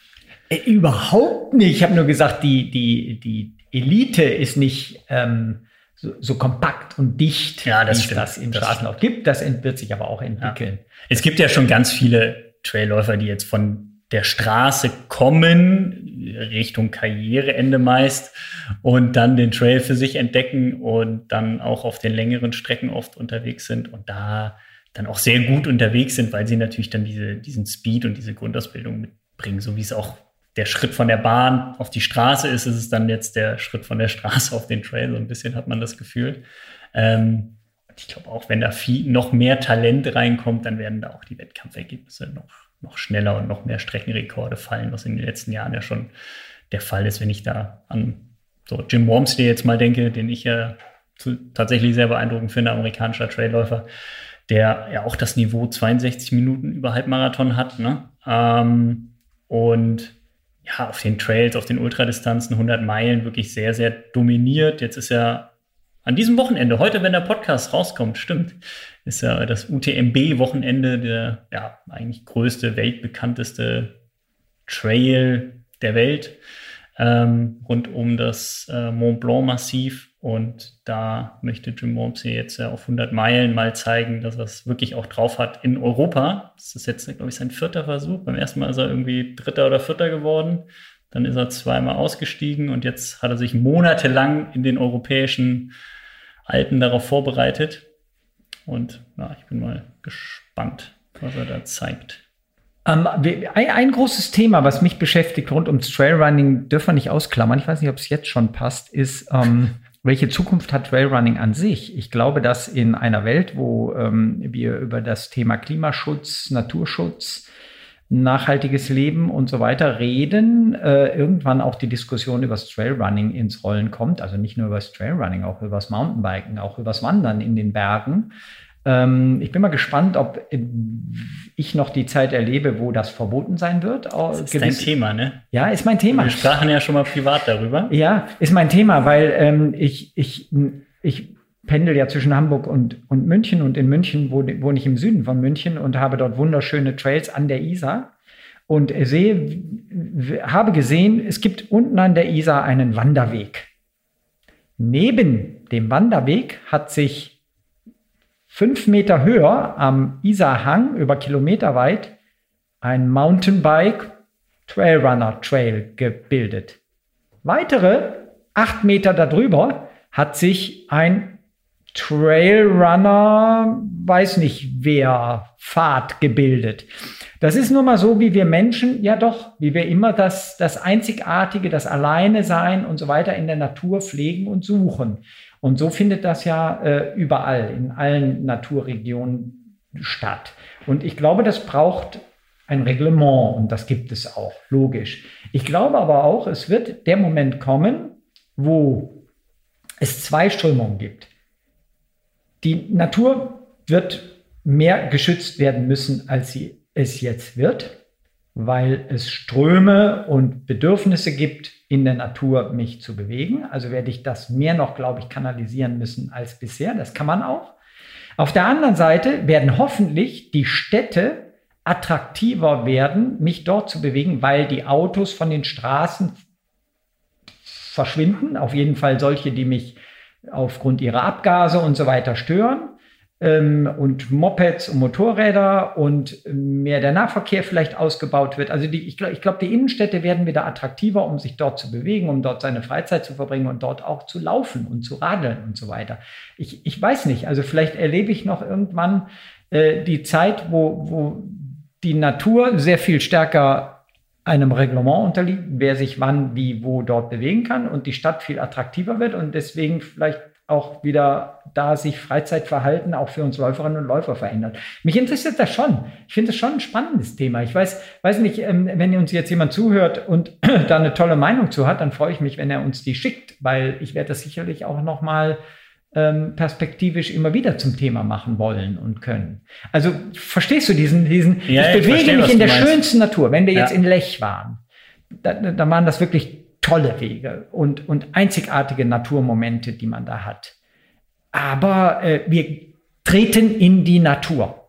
Äh, überhaupt nicht. Ich habe nur gesagt, die, die, die Elite ist nicht ähm, so, so kompakt und dicht, ja, das wie es das im Straßenlauf gibt. Das wird sich aber auch entwickeln. Ja. Es gibt ja schon ganz viele Trailläufer, die jetzt von der Straße kommen, Richtung Karriereende meist, und dann den Trail für sich entdecken und dann auch auf den längeren Strecken oft unterwegs sind und da dann auch sehr gut unterwegs sind, weil sie natürlich dann diese, diesen Speed und diese Grundausbildung mitbringen, so wie es auch der Schritt von der Bahn auf die Straße ist, ist es dann jetzt der Schritt von der Straße auf den Trail. So ein bisschen hat man das Gefühl. Ähm, ich glaube auch, wenn da viel, noch mehr Talent reinkommt, dann werden da auch die Wettkampfergebnisse noch, noch schneller und noch mehr Streckenrekorde fallen, was in den letzten Jahren ja schon der Fall ist, wenn ich da an so Jim Wormsley jetzt mal denke, den ich ja zu, tatsächlich sehr beeindruckend finde, amerikanischer Trailläufer, der ja auch das Niveau 62 Minuten über Halbmarathon hat. Ne? Ähm, und ja, auf den Trails, auf den Ultradistanzen, 100 Meilen wirklich sehr, sehr dominiert. Jetzt ist ja an diesem Wochenende, heute, wenn der Podcast rauskommt, stimmt, ist ja das UTMB-Wochenende der ja eigentlich größte, weltbekannteste Trail der Welt ähm, rund um das äh, Mont Blanc-Massiv. Und da möchte Jim Wormsey jetzt ja auf 100 Meilen mal zeigen, dass er es wirklich auch drauf hat in Europa. Das ist jetzt, glaube ich, sein vierter Versuch. Beim ersten Mal ist er irgendwie Dritter oder Vierter geworden. Dann ist er zweimal ausgestiegen und jetzt hat er sich monatelang in den europäischen Alpen darauf vorbereitet. Und ja, ich bin mal gespannt, was er da zeigt. Ähm, ein, ein, großes Thema, was mich beschäftigt rund ums Trailrunning, dürfen wir nicht ausklammern. Ich weiß nicht, ob es jetzt schon passt, ist, ähm, welche Zukunft hat Trailrunning an sich? Ich glaube, dass in einer Welt, wo ähm, wir über das Thema Klimaschutz, Naturschutz nachhaltiges Leben und so weiter reden, äh, irgendwann auch die Diskussion über das Trailrunning ins Rollen kommt. Also nicht nur über das Trailrunning, auch über das Mountainbiken, auch über das Wandern in den Bergen. Ähm, ich bin mal gespannt, ob ich noch die Zeit erlebe, wo das verboten sein wird. Das ist Gewiss, dein Thema, ne? Ja, ist mein Thema. Wir sprachen ja schon mal privat darüber. Ja, ist mein Thema, weil ähm, ich, ich, ich pendel ja zwischen Hamburg und, und München und in München wohne ich im Süden von München und habe dort wunderschöne Trails an der Isar und sehe, habe gesehen, es gibt unten an der Isar einen Wanderweg. Neben dem Wanderweg hat sich fünf Meter höher am Isarhang über Kilometer weit ein Mountainbike Trailrunner Trail gebildet. Weitere acht Meter darüber hat sich ein Trailrunner, weiß nicht wer, Pfad gebildet. Das ist nun mal so, wie wir Menschen, ja doch, wie wir immer das, das Einzigartige, das Alleine sein und so weiter in der Natur pflegen und suchen. Und so findet das ja äh, überall, in allen Naturregionen statt. Und ich glaube, das braucht ein Reglement und das gibt es auch, logisch. Ich glaube aber auch, es wird der Moment kommen, wo es zwei Strömungen gibt. Die Natur wird mehr geschützt werden müssen, als sie es jetzt wird weil es Ströme und Bedürfnisse gibt, in der Natur mich zu bewegen. Also werde ich das mehr noch, glaube ich, kanalisieren müssen als bisher. Das kann man auch. Auf der anderen Seite werden hoffentlich die Städte attraktiver werden, mich dort zu bewegen, weil die Autos von den Straßen verschwinden. Auf jeden Fall solche, die mich aufgrund ihrer Abgase und so weiter stören ähm, und Mopeds und Motorräder und mehr der Nahverkehr vielleicht ausgebaut wird. Also die, ich glaube, glaub, die Innenstädte werden wieder attraktiver, um sich dort zu bewegen, um dort seine Freizeit zu verbringen und dort auch zu laufen und zu radeln und so weiter. Ich, ich weiß nicht, also vielleicht erlebe ich noch irgendwann äh, die Zeit, wo, wo die Natur sehr viel stärker einem Reglement unterliegt, wer sich wann, wie, wo dort bewegen kann und die Stadt viel attraktiver wird und deswegen vielleicht auch wieder da sich Freizeitverhalten auch für uns Läuferinnen und Läufer verändert. Mich interessiert das schon. Ich finde das schon ein spannendes Thema. Ich weiß, weiß nicht, ähm, wenn uns jetzt jemand zuhört und da eine tolle Meinung zu hat, dann freue ich mich, wenn er uns die schickt, weil ich werde das sicherlich auch noch mal ähm, perspektivisch immer wieder zum Thema machen wollen und können. Also verstehst du diesen, diesen, ja, ich bewege verstehe, mich in der meinst. schönsten Natur. Wenn wir Ja. jetzt in Lech waren, da, da waren das wirklich tolle Wege und, und einzigartige Naturmomente, die man da hat. Aber äh, wir treten in die Natur.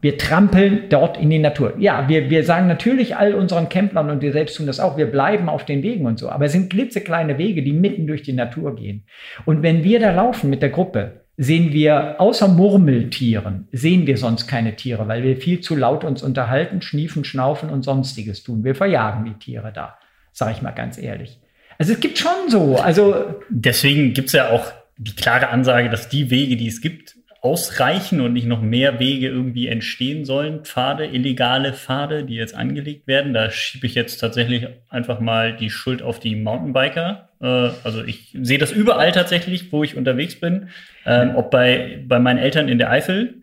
Wir trampeln dort in die Natur. Ja, wir, wir sagen natürlich all unseren Camplern und wir selbst tun das auch, wir bleiben auf den Wegen und so. Aber es sind klitzekleine Wege, die mitten durch die Natur gehen. Und wenn wir da laufen mit der Gruppe, sehen wir außer Murmeltieren, sehen wir sonst keine Tiere, weil wir viel zu laut uns unterhalten, schniefen, schnaufen und sonstiges tun. Wir verjagen die Tiere da, sage ich mal ganz ehrlich. Also es gibt schon so, also Deswegen gibt es ja auch die klare Ansage, dass die Wege, die es gibt, ausreichen und nicht noch mehr Wege irgendwie entstehen sollen. Pfade, illegale Pfade, die jetzt angelegt werden. Da schiebe ich jetzt tatsächlich einfach mal die Schuld auf die Mountainbiker. Äh, also ich sehe das überall tatsächlich, wo ich unterwegs bin. Ähm, ob bei, bei meinen Eltern in der Eifel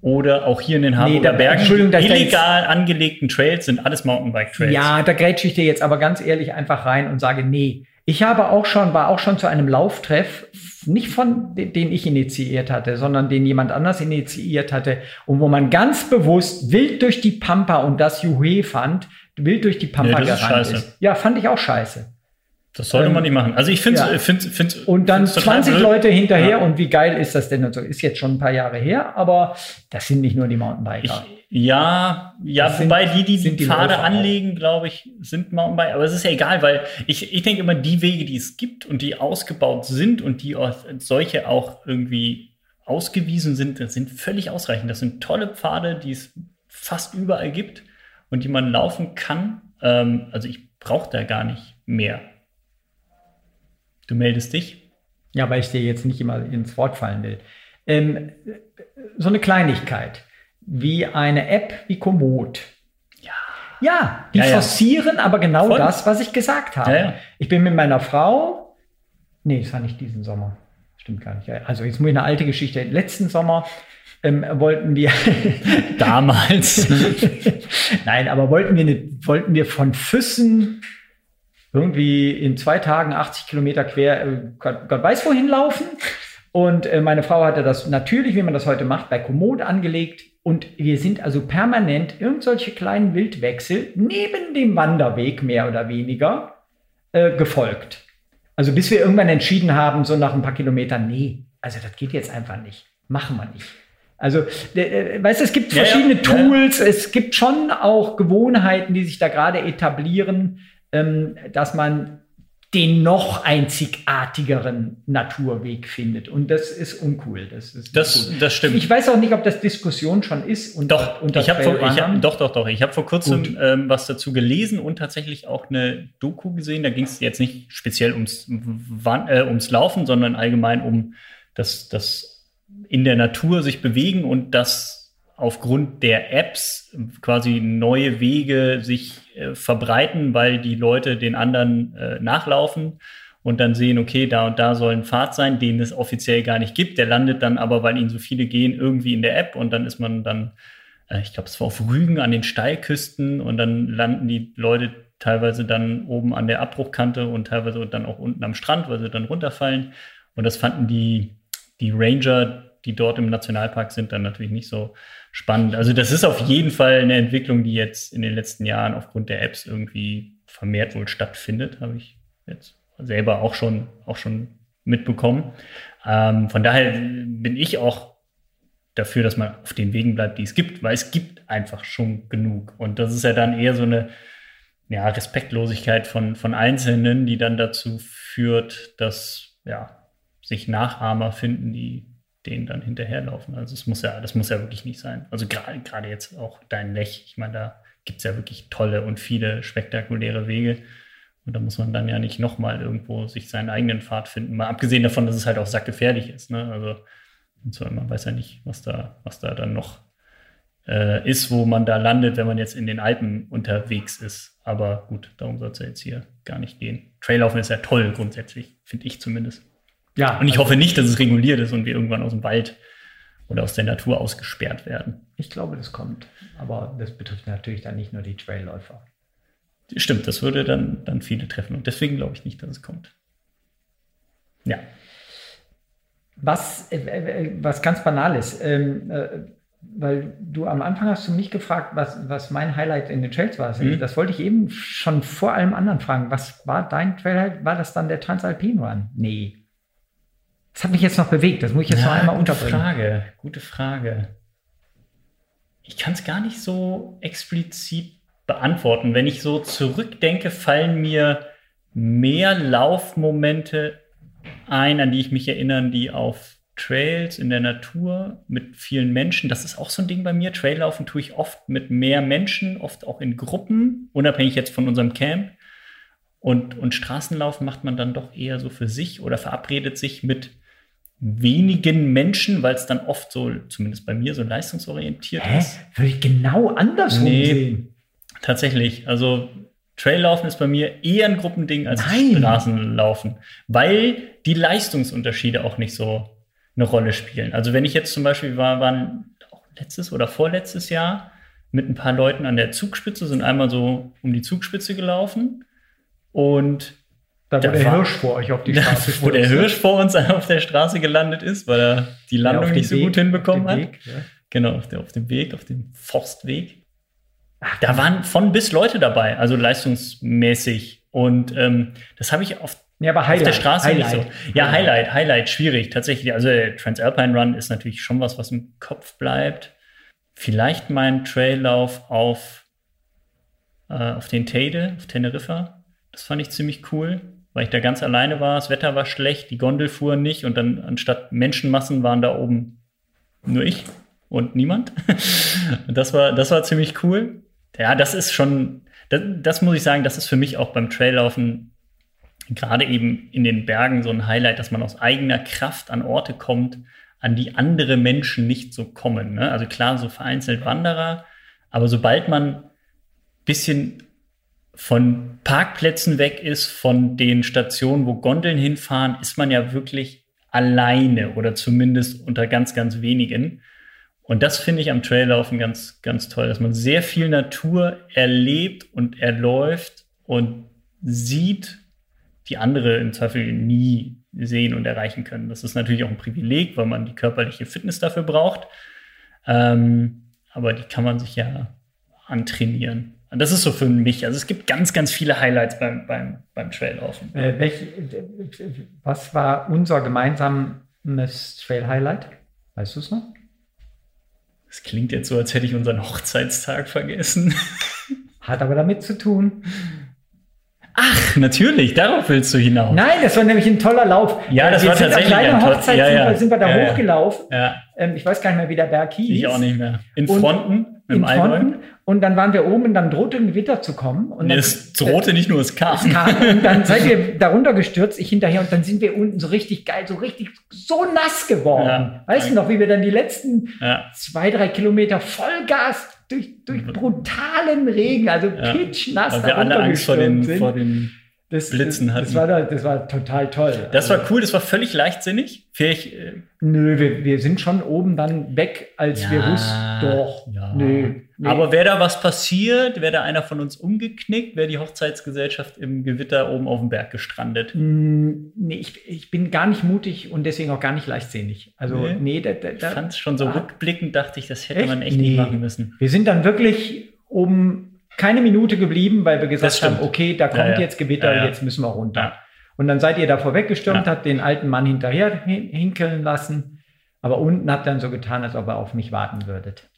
oder auch hier in den Harburger da- Bergen. Jetzt- illegal angelegten Trails sind alles Mountainbike-Trails. Ja, da grätsche ich dir jetzt aber ganz ehrlich einfach rein und sage, nee. Ich habe auch schon, war auch schon zu einem Lauftreff, nicht von de- den ich initiiert hatte, sondern den jemand anders initiiert hatte und wo man ganz bewusst wild durch die Pampa und das Juhe fand, wild durch die Pampa Nee, ist gerannt scheiße. ist. Ja, fand ich auch scheiße. Das sollte Ähm, man nicht machen. Also ich finde ja. find, find, Und dann find's total 20 blöd. Leute hinterher Ja. und wie geil ist das denn und so. Ist jetzt schon ein paar Jahre her, aber das sind nicht nur die Ich, Mountainbiker. ja, ja, Das sind- wobei die, die die Pfade Läufer auch. anlegen, glaube ich, sind Mountainbike. Aber es ist ja egal, weil ich, ich denke immer, die Wege, die es gibt und die ausgebaut sind und die als solche auch irgendwie ausgewiesen sind, das sind völlig ausreichend. Das sind tolle Pfade, die es fast überall gibt und die man laufen kann. Ähm, also ich brauche da gar nicht mehr. Du meldest dich? Ja, weil ich dir jetzt nicht immer ins Wort fallen will. Ähm, so eine Kleinigkeit wie eine App wie Komoot. Ja. Ja, die Ja, ja. forcieren aber genau Voll. das, was ich gesagt habe. Ich bin mit meiner Frau, nee, das war nicht diesen Sommer, stimmt gar nicht. Also jetzt muss ich eine alte Geschichte. Letzten Sommer ähm, wollten wir damals. Nein, aber wollten wir, ne, wollten wir von Füssen irgendwie in zwei Tagen 80 Kilometer quer, äh, Gott, Gott weiß wohin laufen. Und äh, meine Frau hatte das natürlich, wie man das heute macht, bei Komoot angelegt. Und wir sind also permanent irgendwelche kleinen Wildwechsel neben dem Wanderweg mehr oder weniger äh, gefolgt. Also bis wir irgendwann entschieden haben, so nach ein paar Kilometern, nee, also das geht jetzt einfach nicht. Machen wir nicht. Also, äh, weißt du, es gibt verschiedene ja, ja. Tools, es gibt schon auch Gewohnheiten, die sich da gerade etablieren, ähm, dass man den noch einzigartigeren Naturweg findet. Und das ist uncool. Das, ist das, das stimmt. Ich weiß auch nicht, ob das Diskussion schon ist. Und doch, unter ich vor, ich hab, doch, doch, doch. Ich habe vor kurzem ähm, was dazu gelesen und tatsächlich auch eine Doku gesehen. Da ging es jetzt nicht speziell ums, äh, ums Laufen, sondern allgemein um das, das in der Natur sich bewegen und das aufgrund der Apps quasi neue Wege sich äh, verbreiten, weil die Leute den anderen äh, nachlaufen und dann sehen, okay, da und da soll ein Pfad sein, den es offiziell gar nicht gibt. Der landet dann aber, weil ihn so viele gehen, irgendwie in der App und dann ist man dann, äh, ich glaube, es war auf Rügen an den Steilküsten und dann landen die Leute teilweise dann oben an der Abbruchkante und teilweise dann auch unten am Strand, weil sie dann runterfallen. Und das fanden die, die Ranger, die dort im Nationalpark sind, dann natürlich nicht so spannend. Also das ist auf jeden Fall eine Entwicklung, die jetzt in den letzten Jahren aufgrund der Apps irgendwie vermehrt wohl stattfindet, habe ich jetzt selber auch schon, auch schon mitbekommen. Ähm, von daher bin ich auch dafür, dass man auf den Wegen bleibt, die es gibt, weil es gibt einfach schon genug. Und das ist ja dann eher so eine ja, Respektlosigkeit von, von Einzelnen, die dann dazu führt, dass ja, sich Nachahmer finden, die denen dann hinterherlaufen. Also es muss ja, das muss ja wirklich nicht sein. Also gerade gerade jetzt auch dein Lech, ich meine, da gibt es ja wirklich tolle und viele spektakuläre Wege. Und da muss man dann ja nicht nochmal irgendwo sich seinen eigenen Pfad finden. Mal abgesehen davon, dass es halt auch sackgefährlich ist. Ne? Also so, man weiß ja nicht, was da, was da dann noch äh, ist, wo man da landet, wenn man jetzt in den Alpen unterwegs ist. Aber gut, darum soll es ja jetzt hier gar nicht gehen. Traillaufen ist ja toll grundsätzlich, finde ich zumindest. Ja. Und ich also, hoffe nicht, dass es reguliert ist und wir irgendwann aus dem Wald oder aus der Natur ausgesperrt werden. Ich glaube, das kommt. Aber das betrifft natürlich dann nicht nur die Trailläufer. Stimmt, das würde dann, dann viele treffen. Und deswegen glaube ich nicht, dass es kommt. Ja. Was, äh, äh was ganz banal ist, ähm, äh, weil du am Anfang hast du mich gefragt, was, was mein Highlight in den Trails war. Mhm. Das wollte ich eben schon vor allem anderen fragen. Was war dein Trail? War das dann der Transalpin Run? Nee. Das hat mich jetzt noch bewegt. Das muss ich jetzt ja, noch einmal gute unterbringen. Frage, gute Frage. Ich kann es gar nicht so explizit beantworten. Wenn ich so zurückdenke, fallen mir mehr Laufmomente ein, an die ich mich erinnere, die auf Trails in der Natur mit vielen Menschen. Das ist auch so ein Ding bei mir. Traillaufen tue ich oft mit mehr Menschen, oft auch in Gruppen, unabhängig jetzt von unserem Camp. Und, und Straßenlaufen macht man dann doch eher so für sich oder verabredet sich mit wenigen Menschen, weil es dann oft so, zumindest bei mir, so leistungsorientiert Hä? ist. Würde ich genau andersrum nee, sehen. Tatsächlich. Also Traillaufen ist bei mir eher ein Gruppending als Nein. Straßenlaufen, weil die Leistungsunterschiede auch nicht so eine Rolle spielen. Also wenn ich jetzt zum Beispiel war, waren auch letztes oder vorletztes Jahr mit ein paar Leuten an der Zugspitze, sind einmal so um die Zugspitze gelaufen und da, wo da der war, Hirsch vor euch auf die Straße Wo der Hirsch vor uns auf der Straße gelandet ist, weil er die Landung ja, nicht so Weg, gut hinbekommen hat. Weg, ja. Genau, auf, der, auf dem Weg, auf dem Forstweg. Ach, da waren von bis Leute dabei, also leistungsmäßig. Und ähm, das habe ich auf, ja, aber Highlight, auf der Straße Highlight. nicht so. Ja, Highlight, Highlight, schwierig. Tatsächlich, also der Transalpine Run ist natürlich schon was, was im Kopf bleibt. Vielleicht mein Traillauf auf, äh, auf den Teide, auf Teneriffa. Das fand ich ziemlich cool weil ich da ganz alleine war. Das Wetter war schlecht, die Gondel fuhr nicht und dann anstatt Menschenmassen waren da oben nur ich und niemand. das war, das war ziemlich cool. Ja, das ist schon, das, das muss ich sagen, das ist für mich auch beim Traillaufen gerade eben in den Bergen so ein Highlight, dass man aus eigener Kraft an Orte kommt, an die andere Menschen nicht so kommen. Ne? Also klar, so vereinzelt Wanderer, aber sobald man bisschen von Parkplätzen weg ist, von den Stationen, wo Gondeln hinfahren, ist man ja wirklich alleine oder zumindest unter ganz, ganz wenigen. Und das finde ich am Traillaufen ganz, ganz toll, dass man sehr viel Natur erlebt und erläuft und sieht, die andere im Zweifel nie sehen und erreichen können. Das ist natürlich auch ein Privileg, weil man die körperliche Fitness dafür braucht. Ähm, aber die kann man sich ja antrainieren. Und das ist so für mich. Also es gibt ganz, ganz viele Highlights beim, beim, beim Traillaufen. Äh, welch, was war unser gemeinsames Trail-Highlight? Weißt du es noch? Das klingt jetzt so, als hätte ich unseren Hochzeitstag vergessen. Hat aber damit zu tun. Ach, natürlich, darauf willst du hinaus. Nein, das war nämlich ein toller Lauf. Ja, das wir war sind tatsächlich eine ein kleine toll- Hochzeit, ja, ja. wir- sind wir da Ja, hochgelaufen. Ja, Ähm, ich weiß gar nicht mehr, wie der Berg hieß. ich auch nicht mehr. In Fronten, im Allgäu. Und dann waren wir oben und dann drohte ein Gewitter zu kommen. Und Nee, dann, es drohte nicht nur, es kam. es kam, und dann seid ihr darunter gestürzt, ich hinterher und dann sind wir unten so richtig geil, so richtig so nass geworden. Ja. weißt du noch, wie wir dann die letzten Ja, zwei, drei Kilometer Vollgas durch, durch brutalen Regen, also Ja. pitchnass weil wir alle Angst vor den, sind. vor den das, Blitzen das, hatten. das, war, da- das war total toll. Das Also, war cool, das war völlig leichtsinnig. Vielleicht, äh, Nö, wir, wir sind schon oben dann weg, als wir Ja, wussten, doch, ja. nö. nee. Aber wäre da was passiert, wäre da einer von uns umgeknickt, wäre die Hochzeitsgesellschaft im Gewitter oben auf dem Berg gestrandet. Mm, Nee, ich, ich bin gar nicht mutig und deswegen auch gar nicht leichtsinnig. Also, Nee. nee, da, da, Ich fand es schon so Ah. rückblickend, dachte ich, das hätte Echt? man echt Nee. nicht machen müssen. wir sind dann wirklich um keine Minute geblieben, weil wir gesagt haben, okay, da kommt Ja, ja. jetzt Gewitter, Ja, jetzt müssen wir runter. Und dann seid ihr da vorweggestürmt, Ja. habt den alten Mann hinterher hin- hinkeln lassen, aber unten habt dann so getan, als ob ihr auf mich warten würdet.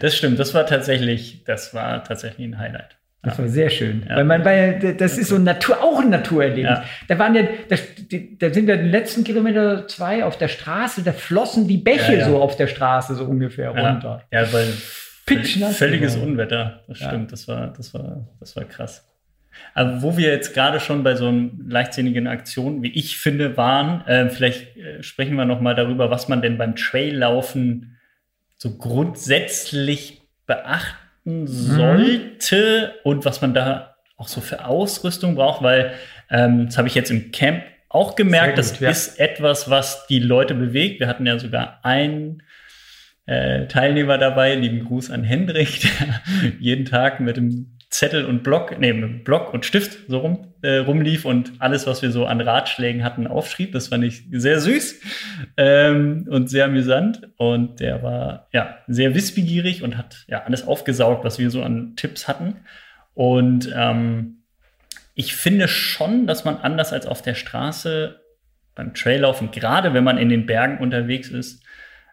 Das stimmt. Das war tatsächlich, das war tatsächlich ein Highlight. Das war sehr schön. Weil man, weil das ist so ein Natur, auch ein Naturerlebnis. Da waren ja, da, da sind wir den letzten Kilometer zwei auf der Straße, da flossen die Bäche so auf der Straße so ungefähr runter. ja weil Pitchnass völliges geworden. Unwetter. Das Ja. stimmt. Das war, das war, das war krass. Aber wo wir jetzt gerade schon bei so einer leichtsinnigen Aktion, wie ich finde, waren, äh, vielleicht äh, sprechen wir noch mal darüber, was man denn beim Traillaufen so grundsätzlich beachten sollte und was man da auch so für Ausrüstung braucht, weil ähm, das habe ich jetzt im Camp auch gemerkt, gut, das ja. ist etwas, was die Leute bewegt. Wir hatten ja sogar einen äh, Teilnehmer dabei, lieben Gruß an Hendrik, der jeden Tag mit dem Zettel und Block, nee, mit Block und Stift so rum, äh, rumlief und alles, was wir so an Ratschlägen hatten, aufschrieb. Das fand ich sehr süß ähm, und sehr amüsant. Und der war ja sehr wissbegierig und hat ja alles aufgesaugt, was wir so an Tipps hatten. Und ähm, ich finde schon, dass man anders als auf der Straße beim Traillaufen, gerade wenn man in den Bergen unterwegs ist,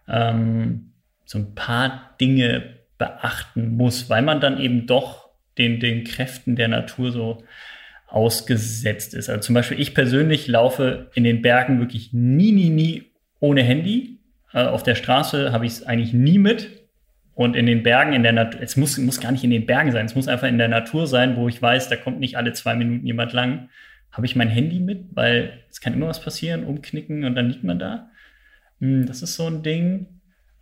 ähm, so ein paar Dinge beachten muss, weil man dann eben doch den, den Kräften der Natur so ausgesetzt ist. Also zum Beispiel ich persönlich laufe in den Bergen wirklich nie, nie, nie ohne Handy. Äh, auf der Straße habe ich es eigentlich nie mit. Und in den Bergen, in der Natur, es muss, muss gar nicht in den Bergen sein, es muss einfach in der Natur sein, wo ich weiß, da kommt nicht alle zwei Minuten jemand lang. Habe ich mein Handy mit, weil es kann immer was passieren, umknicken und dann liegt man da. Hm, Das ist so ein Ding.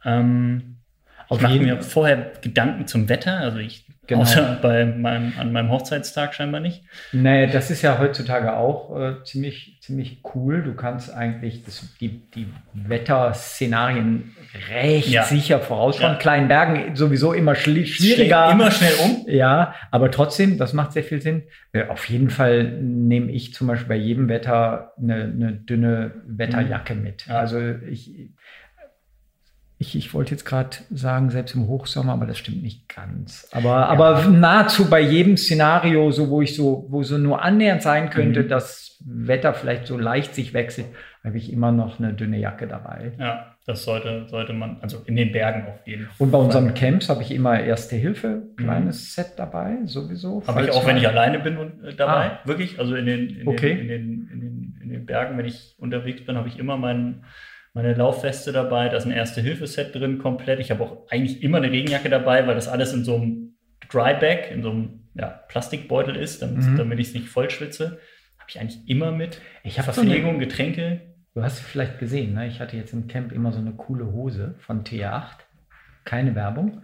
Ähm, ich mache mir vorher Gedanken zum Wetter, also ich, Genau. außer bei meinem, an meinem Hochzeitstag scheinbar nicht. Nee, das ist ja heutzutage auch äh, ziemlich, ziemlich cool. Du kannst eigentlich das, die, die Wetterszenarien recht Ja. sicher vorausschauen. Ja. Kleinen Bergen sowieso immer schwieriger. immer schnell um. Ja, aber trotzdem, das macht sehr viel Sinn. Äh, Auf jeden Fall nehme ich zum Beispiel bei jedem Wetter eine, eine dünne Wetterjacke mit. Mhm. Ja. Also ich, ich, ich wollte jetzt gerade sagen, selbst im Hochsommer, aber das stimmt nicht ganz. Aber, aber nahezu bei jedem Szenario, so wo ich so, wo so nur annähernd sein könnte, Mhm. dass Wetter vielleicht so leicht sich wechselt, habe ich immer noch eine dünne Jacke dabei. Ja, das sollte, sollte man, also in den Bergen auf jeden Fall. Und bei unseren Camps habe ich immer Erste Hilfe, kleines Set dabei, sowieso. Habe ich auch, wenn ich alleine bin und äh, dabei, Ah. wirklich. Also in den, in, Okay. den, in, den, in, den, in den Bergen, wenn ich unterwegs bin, habe ich immer mein, meine Laufweste dabei. Da ist ein Erste-Hilfe-Set drin komplett. Ich habe auch eigentlich immer eine Regenjacke dabei, weil das alles in so einem Dryback, in so einem ja, Plastikbeutel ist, damit, Mhm. damit ich es nicht voll schwitze. Habe ich eigentlich immer mit. Ich habe so eine- Verpflegung, Getränke. Du hast vielleicht gesehen, ne? ich hatte jetzt im Camp immer so eine coole Hose von T8. Keine Werbung.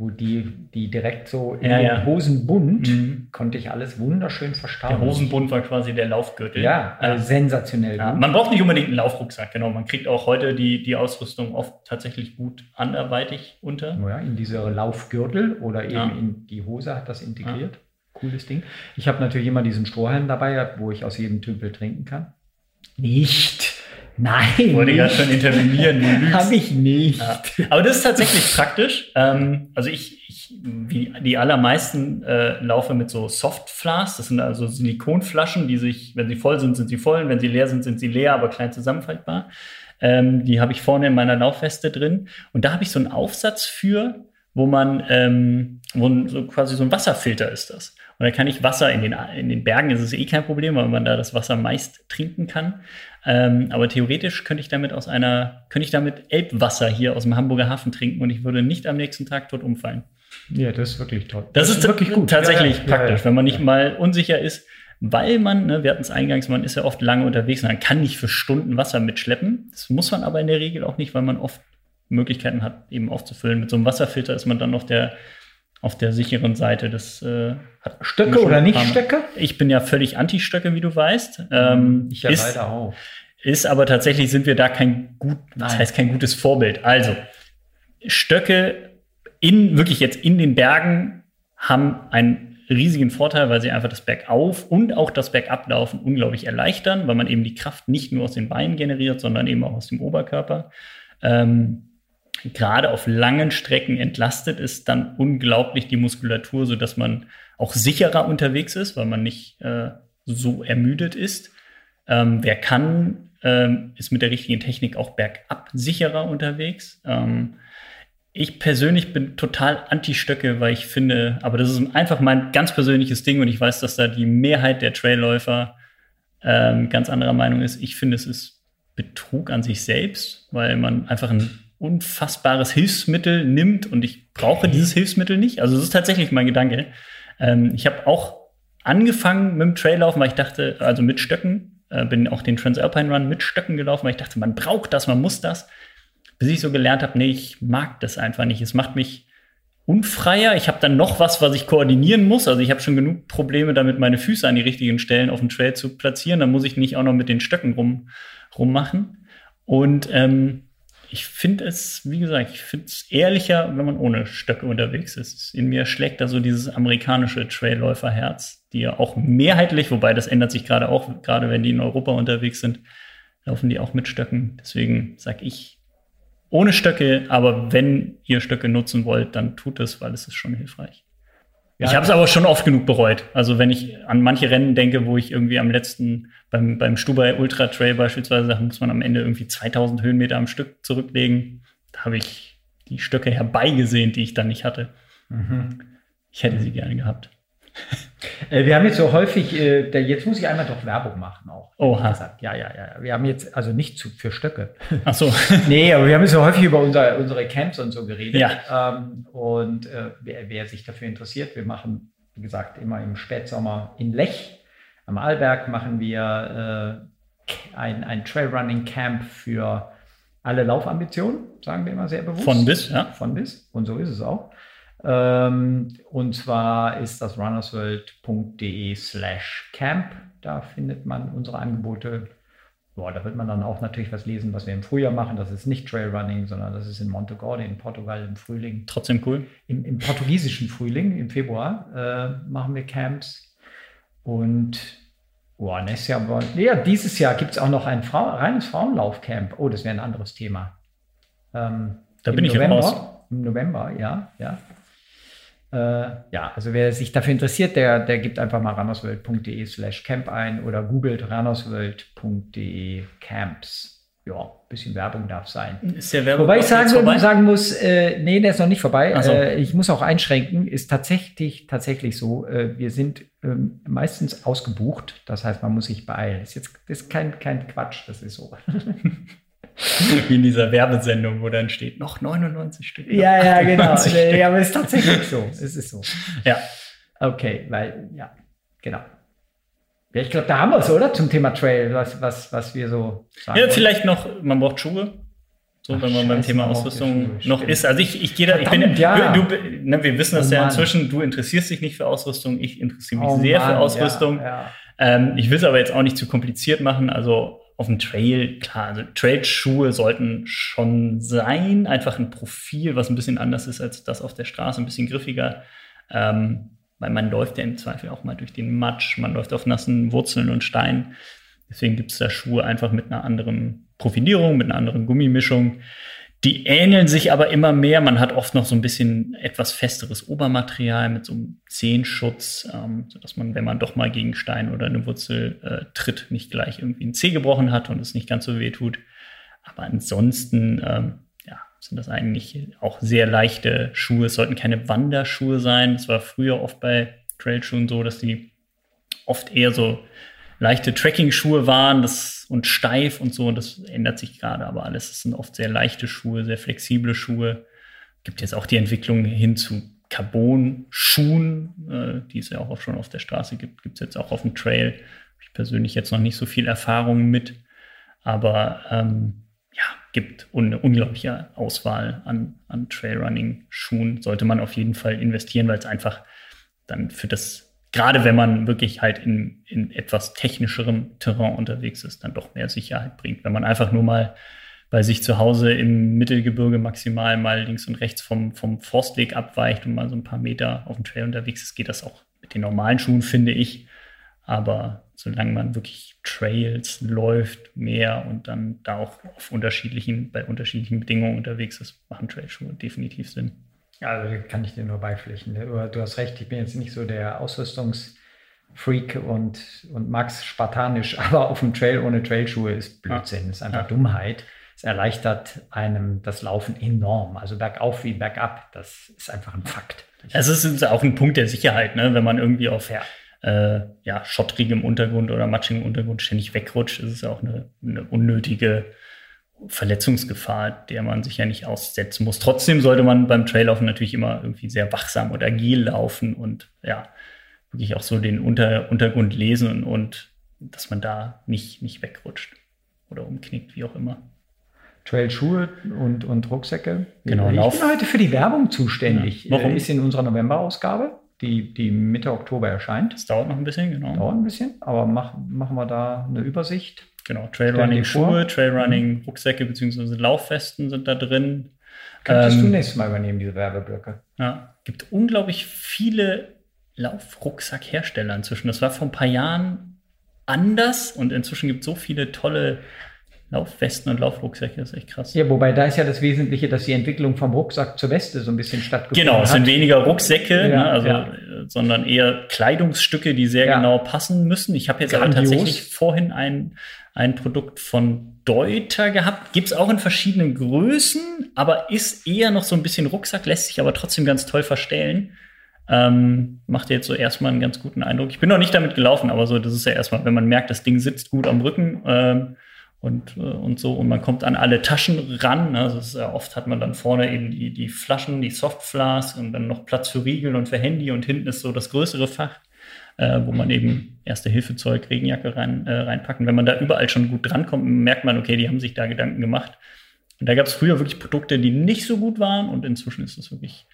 Wo die, die direkt so in Ja, den ja. Hosenbund Mhm. konnte ich alles wunderschön Der verstauen. Hosenbund war quasi der Laufgürtel. Ja, also sensationell Ja, gut. man braucht nicht unbedingt einen Laufrucksack, genau. Man kriegt auch heute die, die Ausrüstung oft tatsächlich gut anderweitig unter. Ja, in diese Laufgürtel oder eben in die Hose hat das integriert. Cooles Ding. Ich habe natürlich immer diesen Strohhalm dabei, wo ich aus jedem Tümpel trinken kann. Nicht. Nein. Ich wollte gerade schon intervenieren. du lügst. Ich nicht. Ja. Aber das ist tatsächlich praktisch. Ähm, also ich, ich, wie die allermeisten, äh, laufe mit so Softflasks. Das sind also Silikonflaschen, die sich, wenn sie voll sind, sind sie voll. Und wenn sie leer sind, sind sie leer, aber klein zusammenfaltbar. Ähm, die habe ich vorne in meiner Laufweste drin. Und da habe ich so einen Aufsatz für, wo man, ähm, wo so quasi so ein Wasserfilter ist das. Und da kann ich Wasser in den, in den Bergen ist es eh kein Problem, weil man da das Wasser meist trinken kann. Ähm, aber theoretisch könnte ich damit aus einer, könnte ich damit Elbwasser hier aus dem Hamburger Hafen trinken und ich würde nicht am nächsten Tag tot umfallen. Ja, das ist wirklich toll. Das, ist wirklich gut. Tatsächlich Ja, praktisch, ja. wenn man nicht mal unsicher ist, weil man, ne, wir hatten es eingangs, man ist ja oft lange unterwegs und man kann nicht für Stunden Wasser mitschleppen. Das muss man aber in der Regel auch nicht, weil man oft Möglichkeiten hat, eben aufzufüllen. Mit so einem Wasserfilter ist man dann auf der, auf der sicheren Seite. Das äh, hat Stöcke oder nicht Stöcke? Ich bin ja völlig anti-Stöcke, wie du weißt. Ähm, Ich ja ist, leider auch. ist aber tatsächlich sind wir da kein gut, das Nein. heißt kein gutes Vorbild. Also Stöcke in wirklich jetzt in den Bergen haben einen riesigen Vorteil, weil sie einfach das Bergauf und auch das Bergablaufen unglaublich erleichtern, weil man eben die Kraft nicht nur aus den Beinen generiert, sondern eben auch aus dem Oberkörper. Ähm, gerade auf langen Strecken entlastet ist dann unglaublich die Muskulatur, so dass man auch sicherer unterwegs ist, weil man nicht äh, so ermüdet ist. Ähm, wer kann, ähm, ist mit der richtigen Technik auch bergab sicherer unterwegs. Ähm, ich persönlich bin total anti-Stöcke, weil ich finde, aber das ist einfach mein ganz persönliches Ding und ich weiß, dass da die Mehrheit der Trailläufer ähm, ganz anderer Meinung ist. Ich finde, es ist Betrug an sich selbst, weil man einfach ein unfassbares Hilfsmittel nimmt und ich brauche dieses Hilfsmittel nicht. Also das ist tatsächlich mein Gedanke. Ähm, ich habe auch angefangen mit dem Traillaufen, weil ich dachte, also mit Stöcken, äh, bin auch den Transalpine Run mit Stöcken gelaufen, weil ich dachte, man braucht das, man muss das. Bis ich so gelernt habe, nee, ich mag das einfach nicht. Es macht mich unfreier. Ich habe dann noch was, was ich koordinieren muss. Also ich habe schon genug Probleme damit, meine Füße an die richtigen Stellen auf dem Trail zu platzieren. Dann muss ich nicht auch noch mit den Stöcken rum, rummachen. Und ähm, ich finde es, wie gesagt, ich finde es ehrlicher, wenn man ohne Stöcke unterwegs ist. In mir schlägt da so dieses amerikanische Trailläuferherz, die ja auch mehrheitlich, wobei das ändert sich gerade auch, gerade wenn die in Europa unterwegs sind, laufen die auch mit Stöcken. Deswegen sage ich ohne Stöcke, aber wenn ihr Stöcke nutzen wollt, dann tut es, weil es ist schon hilfreich. Ja. ich habe es aber schon oft genug bereut. Also wenn ich an manche Rennen denke, wo ich irgendwie am letzten, beim, beim Stubai Ultra Trail beispielsweise, da muss man am Ende irgendwie 2000 Höhenmeter am Stück zurücklegen. Da habe ich die Stöcke herbeigesehnt, die ich dann nicht hatte. Mhm. Ich hätte sie gerne gehabt. Äh, wir haben jetzt so häufig, äh, jetzt muss ich einmal doch Werbung machen auch. Oha. Gesagt. Ja, ja, ja. Wir haben jetzt, also nicht zu, für Stöcke. Ach so. nee, aber wir haben jetzt so häufig über unser, unsere Camps und so geredet. Ja. Ähm, und äh, wer, wer sich dafür interessiert, wir machen, wie gesagt, immer im Spätsommer in Lech am Arlberg machen wir äh, ein, ein Trailrunning Camp für alle Laufambitionen, sagen wir immer sehr bewusst. Von bis, ja. Von bis. Und so ist es auch. Ähm, und zwar ist das runnersworld.de slash camp. Da findet man unsere Angebote. Boah, da wird man dann auch natürlich was lesen, was wir im Frühjahr machen. Das ist nicht Trailrunning, sondern das ist in Montegorde in Portugal im Frühling. Trotzdem cool. Im, im portugiesischen Frühling, im Februar, äh, machen wir Camps. Und boah, nächstes Jahr, ja, dieses Jahr gibt es auch noch ein Frau, reines Frauenlaufcamp. Oh, das wäre ein anderes Thema. Ähm, Da bin ich November, raus. Im November, ja, ja. Äh, ja, also wer sich dafür interessiert, der, der gibt einfach mal rannersworld.de slash camp ein oder googelt rannersworld.de camps. Ja, bisschen Werbung darf sein. Ist der Werbung Wobei ich sagen, sagen muss, äh, nee, der ist noch nicht vorbei. So. Äh, ich muss auch einschränken, ist tatsächlich, tatsächlich so. Äh, wir sind ähm, meistens ausgebucht. Das heißt, man muss sich beeilen. Ist jetzt das ist kein, kein Quatsch, das ist so. Wie in dieser Werbesendung, wo dann steht, noch 99 Stück. noch ja, ja, genau. 98 Stück. Ja, aber es ist tatsächlich so. Es ist so. Ja. Okay, weil, ja, genau. Ja, ich glaube, da haben wir es, oder? Zum Thema Trail, was, was, was wir so sagen. Ja, wollen. vielleicht noch, man braucht Schuhe. so Ach, wenn man beim Thema Ausrüstung noch ist. Also ich, ich gehe da, ich bin, ja. du, du, ne, wir wissen das oh, ja inzwischen, du interessierst dich nicht für Ausrüstung, ich interessiere mich oh, sehr Mann, für Ausrüstung. Ja, ja. Ähm, ich will es aber jetzt auch nicht zu kompliziert machen. Also auf dem Trail, klar, also Trailschuhe sollten schon sein, einfach ein Profil, was ein bisschen anders ist als das auf der Straße, ein bisschen griffiger. Ähm, weil man läuft ja im Zweifel auch mal durch den Matsch, man läuft auf nassen Wurzeln und Steinen. Deswegen gibt es da Schuhe einfach mit einer anderen Profilierung, mit einer anderen Gummimischung. Die ähneln sich aber immer mehr. Man hat oft noch so ein bisschen etwas festeres Obermaterial mit so einem Zehenschutz, ähm, sodass man, wenn man doch mal gegen Stein oder eine Wurzel äh, tritt, nicht gleich irgendwie ein Zeh gebrochen hat und es nicht ganz so weh tut. Aber ansonsten ähm, ja, sind das eigentlich auch sehr leichte Schuhe. Es sollten keine Wanderschuhe sein. Es war früher oft bei Trailschuhen so, dass die oft eher so leichte Tracking-Schuhe waren das, und steif und so. Und das ändert sich gerade aber alles. Es sind oft sehr leichte Schuhe, sehr flexible Schuhe. Gibt jetzt auch die Entwicklung hin zu Carbon-Schuhen, äh, die es ja auch schon auf der Straße gibt. Gibt es jetzt auch auf dem Trail. Habe ich persönlich jetzt noch nicht so viel Erfahrung mit. Aber ähm, ja, gibt eine unglaubliche Auswahl an, an Trailrunning-Schuhen. Sollte man auf jeden Fall investieren, weil es einfach dann für das gerade wenn man wirklich halt in, in etwas technischerem Terrain unterwegs ist, dann doch mehr Sicherheit bringt. Wenn man einfach nur mal bei sich zu Hause im Mittelgebirge maximal mal links und rechts vom, vom Forstweg abweicht und mal so ein paar Meter auf dem Trail unterwegs ist, geht das auch mit den normalen Schuhen, finde ich. Aber solange man wirklich Trails läuft, mehr und dann da auch auf unterschiedlichen, bei unterschiedlichen Bedingungen unterwegs ist, machen Trailschuhe definitiv Sinn. Also kann ich dir nur beipflichten. Du hast recht, ich bin jetzt nicht so der Ausrüstungsfreak und, und mag's spartanisch, aber auf dem Trail ohne Trailschuhe ist Blödsinn, ja. ist einfach ja. Dummheit. Es erleichtert einem das Laufen enorm. Also bergauf wie bergab, das ist einfach ein Fakt. Es ist auch ein Punkt der Sicherheit, ne? wenn man irgendwie auf ja. Äh, ja, schottrigem Untergrund oder matschigem Untergrund ständig wegrutscht, ist es auch eine, eine unnötige Verletzungsgefahr, der man sich ja nicht aussetzen muss. Trotzdem sollte man beim Traillaufen natürlich immer irgendwie sehr wachsam und agil laufen und ja, wirklich auch so den Unter Untergrund lesen und, und dass man da nicht, nicht wegrutscht oder umknickt, wie auch immer. Trailschuhe und, und Rucksäcke. Genau, ich Lauf. bin heute für die Werbung zuständig. Ja. Warum? Ist in unserer November-Ausgabe, die, die Mitte Oktober erscheint. Das dauert noch ein bisschen, genau. Dauert ein bisschen, aber mach, machen wir da eine Übersicht. Genau, Trailrunning-Schuhe, Trailrunning-Rucksäcke bzw. Laufwesten sind da drin. Könntest ähm, du nächstes Mal übernehmen, diese Werbeblöcke? Ja, gibt unglaublich viele Laufrucksackhersteller inzwischen. Das war vor ein paar Jahren anders und inzwischen gibt es so viele tolle Laufwesten und Laufrucksäcke, das ist echt krass. Ja, wobei da ist ja das Wesentliche, dass die Entwicklung vom Rucksack zur Weste so ein bisschen stattgefunden genau, hat. Genau, es sind weniger Rucksäcke, ja, ne, also, ja. sondern eher Kleidungsstücke, die sehr ja. genau passen müssen. Ich habe jetzt aber tatsächlich vorhin ein, ein Produkt von Deuter gehabt. Gibt es auch in verschiedenen Größen, aber ist eher noch so ein bisschen Rucksack, lässt sich aber trotzdem ganz toll verstellen. Ähm, macht jetzt so erstmal einen ganz guten Eindruck. Ich bin noch nicht damit gelaufen, aber so, das ist ja erstmal, wenn man merkt, das Ding sitzt gut am Rücken, ähm, und, äh, und so. Und man kommt an alle Taschen ran. Ne? Also ist, oft hat man dann vorne eben die, die Flaschen, die Softflas und dann noch Platz für Riegel und für Handy und hinten ist so das größere Fach, äh, wo man eben Erste-Hilfe-Zeug, Regenjacke rein, äh, reinpacken. Wenn man da überall schon gut drankommt, merkt man, okay, die haben sich da Gedanken gemacht. Und da gab es früher wirklich Produkte, die nicht so gut waren und inzwischen ist es wirklich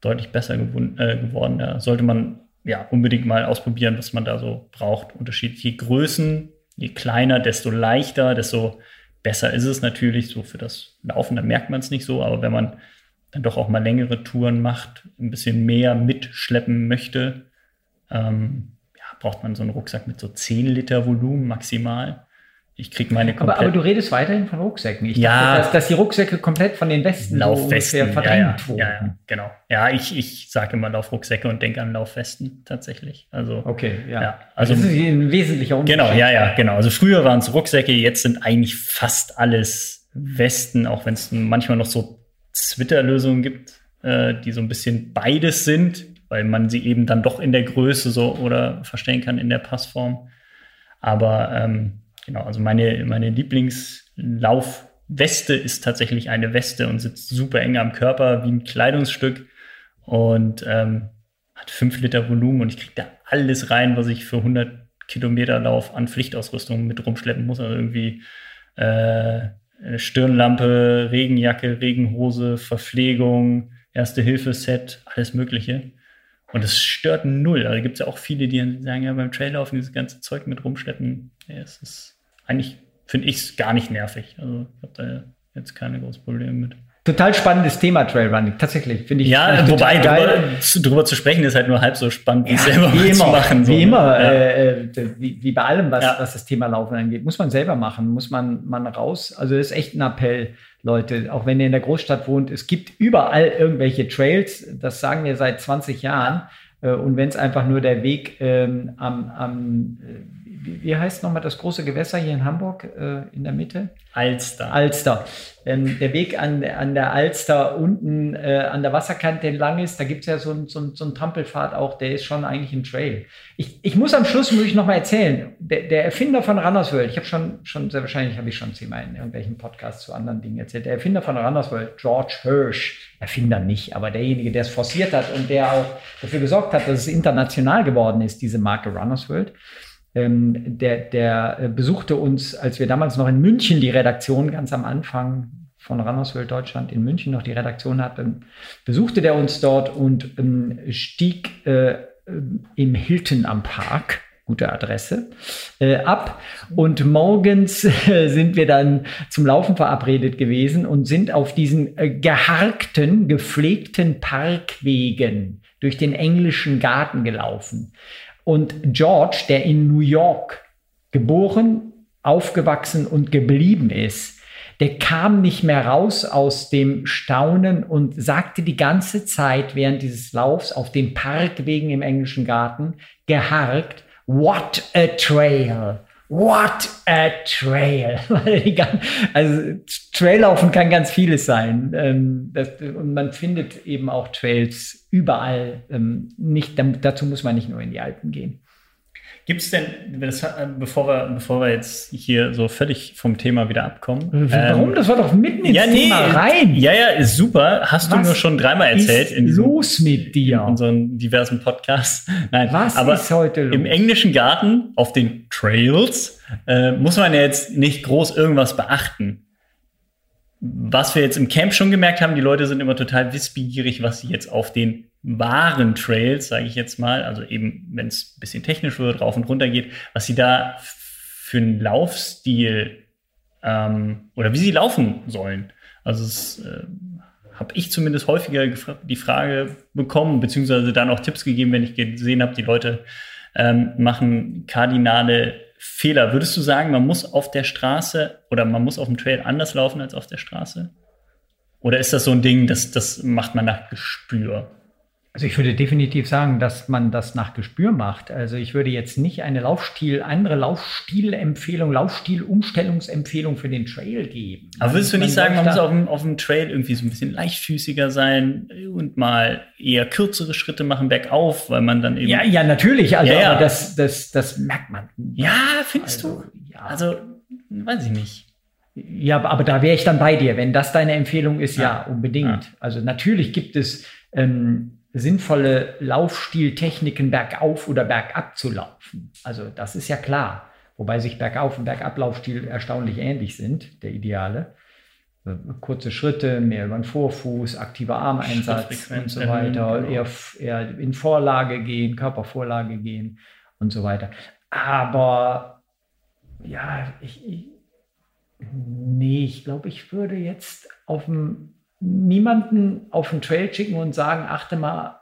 deutlich besser äh, geworden. Da sollte man ja unbedingt mal ausprobieren, was man da so braucht. Unterschiedliche Größen, je kleiner, desto leichter, desto besser ist es natürlich so für das Laufen. Da merkt man es nicht so, aber wenn man dann doch auch mal längere Touren macht, ein bisschen mehr mitschleppen möchte, ähm, ja, braucht man so einen Rucksack mit so 10 Liter Volumen maximal. Ich kriege meine komplett. Aber, aber, du redest weiterhin von Rucksäcken. Ich ja, dachte, dass, dass, die Rucksäcke komplett von den Westen Laufwesten so verdrängt ja, ja, ja, ja, genau. Ja, ich, ich sage immer Laufrucksäcke und denke an Laufwesten tatsächlich. Also okay, ja. ja also das ist ein wesentlicher Unterschied. Genau, ja, ja, genau. Also früher waren es Rucksäcke, jetzt sind eigentlich fast alles Westen, auch wenn es manchmal noch so Twitter-Lösungen gibt, äh, die so ein bisschen beides sind, weil man sie eben dann doch in der Größe so oder verstehen kann in der Passform. Aber ähm, Genau, also meine, meine Lieblingslaufweste ist tatsächlich eine Weste und sitzt super eng am Körper wie ein Kleidungsstück und ähm, hat fünf Liter Volumen und ich kriege da alles rein, was ich für 100 Kilometer Lauf an Pflichtausrüstung mit rumschleppen muss. Also irgendwie äh, Stirnlampe, Regenjacke, Regenhose, Verpflegung, Erste-Hilfe-Set, alles Mögliche. Und es stört null. Also gibt es ja auch viele, die sagen, ja, beim Traillaufen dieses ganze Zeug mit rumschleppen. Ja, es ist eigentlich, finde ich es gar nicht nervig. Also ich habe da jetzt keine großen Probleme mit. Total spannendes Thema Trailrunning, tatsächlich, finde ich. Ja, wobei drüber, drüber, zu sprechen ist halt nur halb so spannend, wie ja, selber wie immer, zu machen. So. Wie immer, ja. äh, wie, wie, bei allem, was, ja. was das Thema Laufen angeht, muss man selber machen, muss man, man raus. Also das ist echt ein Appell, Leute, auch wenn ihr in der Großstadt wohnt, es gibt überall irgendwelche Trails, das sagen wir seit 20 Jahren. Äh, und wenn es einfach nur der Weg ähm, am, am äh, wie, heißt nochmal das große Gewässer hier in Hamburg äh, in der Mitte? Alster. Alster. Ähm, der Weg an, an der Alster unten äh, an der Wasserkante entlang ist, da gibt es ja so einen so so ein Trampelpfad auch, der ist schon eigentlich ein Trail. Ich, ich muss am Schluss, muss ich nochmal erzählen, der, der Erfinder von Runners World, ich habe schon, schon sehr wahrscheinlich habe ich schon zehnmal in irgendwelchen Podcasts zu anderen Dingen erzählt, der Erfinder von Runners World, George Hirsch, Erfinder nicht, aber derjenige, der es forciert hat und der auch dafür gesorgt hat, dass es international geworden ist, diese Marke Runners World, ähm, der, der äh, besuchte uns, als wir damals noch in München die Redaktion ganz am Anfang von Rannerswelt Deutschland in München noch die Redaktion hatten, besuchte der uns dort und ähm, stieg äh, im Hilton am Park, gute Adresse, äh, ab. Und morgens äh, sind wir dann zum Laufen verabredet gewesen und sind auf diesen äh, geharkten, gepflegten Parkwegen durch den englischen Garten gelaufen. Und George, der in New York geboren, aufgewachsen und geblieben ist, der kam nicht mehr raus aus dem Staunen und sagte die ganze Zeit während dieses Laufs auf den Parkwegen im englischen Garten, geharkt, what a trail. What a Trail. also Traillaufen kann ganz vieles sein. Ähm, und man findet eben auch Trails überall. Ähm, nicht, dazu muss man nicht nur in die Alpen gehen. Gibt es denn, das, äh, bevor wir, bevor wir jetzt hier so völlig vom Thema wieder abkommen. Warum? Ähm, das war doch mitten ins ja, nee, Thema rein. Ja, ja, ist super. Hast Was du nur schon dreimal erzählt. in diesem, los mit dir? In unseren diversen Podcasts. Nein, Was aber ist heute los? Im englischen Garten auf den Trails äh, muss man ja jetzt nicht groß irgendwas beachten. Was wir jetzt im Camp schon gemerkt haben, die Leute sind immer total wissbegierig, was sie jetzt auf den wahren Trails, sage ich jetzt mal, also eben, wenn es ein bisschen technisch wird, rauf und runter geht, was sie da für einen Laufstil ähm, oder wie sie laufen sollen. Also es äh, habe ich zumindest häufiger die Frage bekommen, beziehungsweise dann auch Tipps gegeben, wenn ich gesehen habe, die Leute ähm, machen kardinale Fehler. Würdest du sagen, man muss auf der Straße oder man muss auf dem Trail anders laufen als auf der Straße? Oder ist das so ein Ding, das, das macht man nach Gespür? Also ich würde definitiv sagen, dass man das nach Gespür macht. Also ich würde jetzt nicht eine Laufstil, andere Laufstilempfehlung, Laufstilumstellungsempfehlung für den Trail geben. Aber würdest du nicht sagen, man muss auf dem, auf dem Trail irgendwie so ein bisschen leichtfüßiger sein und mal eher kürzere Schritte machen bergauf, weil man dann eben. Ja, ja, natürlich. Also ja, ja. das, das, das merkt man. Ja, findest also, du? Ja. Also, weiß ich nicht. Ja, aber da wäre ich dann bei dir. Wenn das deine Empfehlung ist, ja, ja unbedingt. Also natürlich gibt es ähm, sinnvolle Laufstiltechniken bergauf oder bergab zu laufen. Also das ist ja klar. Wobei sich Bergauf- und Bergablaufstil erstaunlich ähnlich sind, der Ideale. Äh, kurze Schritte, mehr über den Vorfuß, aktiver Armeinsatz und so weiter, genau. eher, eher in Vorlage gehen, Körpervorlage gehen und so weiter. Aber ja, ich, ich nee, ich glaube, ich würde jetzt auf dem niemanden auf den Trail schicken und sagen, achte mal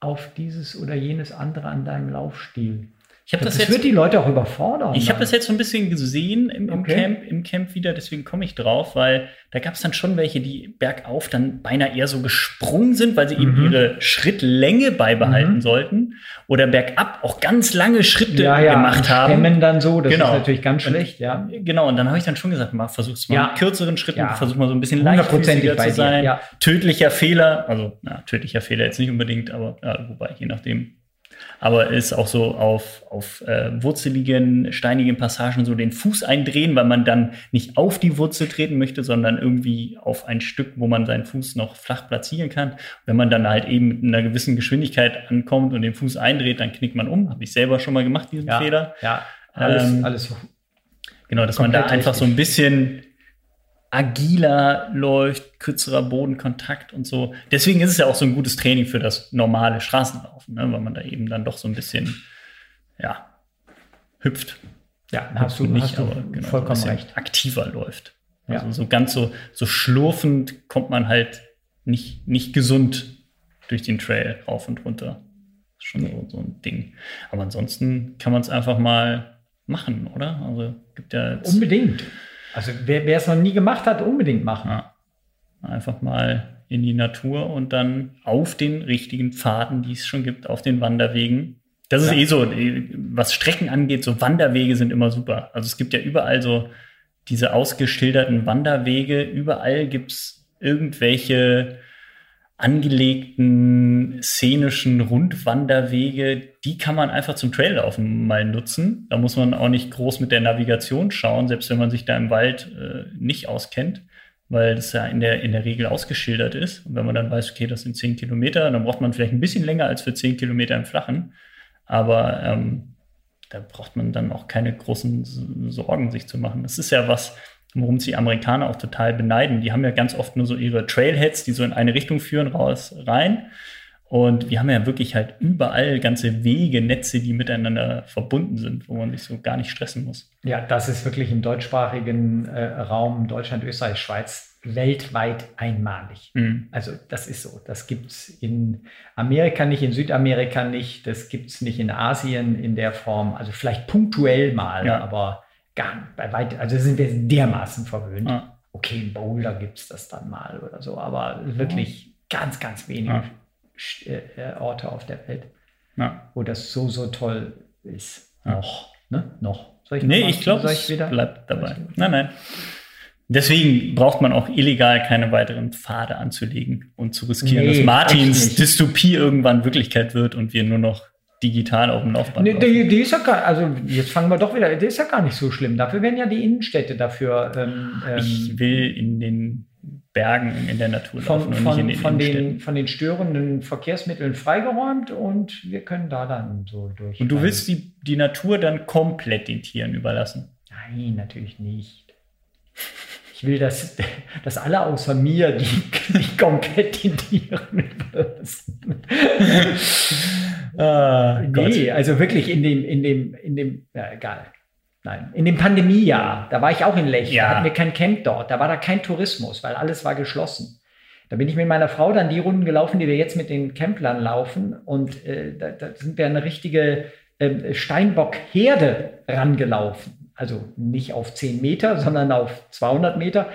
auf dieses oder jenes andere an deinem Laufstil. Ich das, das jetzt, wird die Leute auch überfordern. Ich habe das jetzt so ein bisschen gesehen im, im okay. Camp, im Camp wieder, deswegen komme ich drauf, weil da gab es dann schon welche, die bergauf dann beinahe eher so gesprungen sind, weil sie mhm. eben ihre Schrittlänge beibehalten mhm. sollten oder bergab auch ganz lange Schritte ja, ja, gemacht haben. Stemmen dann so, das genau. ist natürlich ganz schlecht, ja. Genau, und dann habe ich dann schon gesagt, mal versuch's mal ja. mit kürzeren Schritten, ja. versuch mal so ein bisschen leichtfüßiger zu sein. Ja. Tödlicher Fehler, also na, tödlicher Fehler jetzt nicht unbedingt, aber ja, wobei je nachdem aber ist auch so auf, auf äh, wurzeligen, steinigen Passagen so den Fuß eindrehen, weil man dann nicht auf die Wurzel treten möchte, sondern irgendwie auf ein Stück, wo man seinen Fuß noch flach platzieren kann. Wenn man dann halt eben mit einer gewissen Geschwindigkeit ankommt und den Fuß eindreht, dann knickt man um. Habe ich selber schon mal gemacht, diesen ja, Fehler. Ja, alles, ähm, alles Genau, dass man da einfach richtig. so ein bisschen agiler läuft, kürzerer Bodenkontakt und so. Deswegen ist es ja auch so ein gutes Training für das normale Straßenlaufen, ne? weil man da eben dann doch so ein bisschen, ja, hüpft. Ja, hast du, nicht, hast du genau, vollkommen so recht. Aktiver läuft. Also ja. so ganz so, so schlurfend kommt man halt nicht, nicht gesund durch den Trail rauf und runter. Das ist schon nee. so, so ein Ding. Aber ansonsten kann man es einfach mal machen, oder? Also gibt ja Unbedingt. Also wer, wer es noch nie gemacht hat, unbedingt machen. Ja. Einfach mal in die Natur und dann auf den richtigen Pfaden, die es schon gibt, auf den Wanderwegen. Das ist ja. eh so, was Strecken angeht, so Wanderwege sind immer super. Also es gibt ja überall so diese ausgeschilderten Wanderwege. Überall gibt es irgendwelche angelegten szenischen Rundwanderwege, die kann man einfach zum Traillaufen mal nutzen. Da muss man auch nicht groß mit der Navigation schauen, selbst wenn man sich da im Wald äh, nicht auskennt, weil das ja in der, in der Regel ausgeschildert ist. Und wenn man dann weiß, okay, das sind zehn Kilometer, dann braucht man vielleicht ein bisschen länger als für zehn Kilometer im Flachen. Aber ähm, da braucht man dann auch keine großen Sorgen sich zu machen. Das ist ja was, worum sich Amerikaner auch total beneiden. Die haben ja ganz oft nur so ihre Trailheads, die so in eine Richtung führen, raus, rein. Und wir haben ja wirklich halt überall ganze Wege, Netze, die miteinander verbunden sind, wo man sich so gar nicht stressen muss. Ja, das ist wirklich im deutschsprachigen äh, Raum Deutschland, Österreich, Schweiz weltweit einmalig. Mhm. Also das ist so. Das gibt es in Amerika nicht, in Südamerika nicht, das gibt es nicht in Asien in der Form. Also vielleicht punktuell mal, ja. aber gar bei weitem, also sind wir dermaßen verwöhnt. Ja. Okay, in Boulder gibt es das dann mal oder so, aber wirklich ja. ganz, ganz wenige äh, äh, Orte auf der Welt, wo das so, so toll ist. Noch, ne? Noch. Soll ich nee, ich glaube, es bleibt dabei. Nein, nein. Deswegen braucht man auch illegal keine weiteren Pfade anzulegen und zu riskieren, nee, dass Martins Dystopie irgendwann Wirklichkeit wird und wir nur noch digital auf dem Laufband. Nee, die, die, ist ja gar, also jetzt fangen wir doch wieder, die ist ja gar nicht so schlimm. Dafür werden ja die Innenstädte dafür. Ähm, ich ähm, will in den Bergen in der Natur von, laufen und von, nicht in den von den, von den störenden Verkehrsmitteln freigeräumt und wir können da dann so durch. Und du willst die, die Natur dann komplett den Tieren überlassen? Nein, natürlich nicht. Ich will, dass, dass alle außer mir die, die komplett den Tieren überlassen. Ah, nee, also wirklich in dem, in dem, in dem, ja, egal. Nein, in dem Pandemiejahr, da war ich auch in Lech, ja. da hatten wir kein Camp dort, da war da kein Tourismus, weil alles war geschlossen. Da bin ich mit meiner Frau dann die Runden gelaufen, die wir jetzt mit den Camplern laufen und äh, da, da, sind wir eine richtige äh, Steinbock-Herde rangelaufen. Also nicht auf 10 Meter, sondern auf 200 Meter.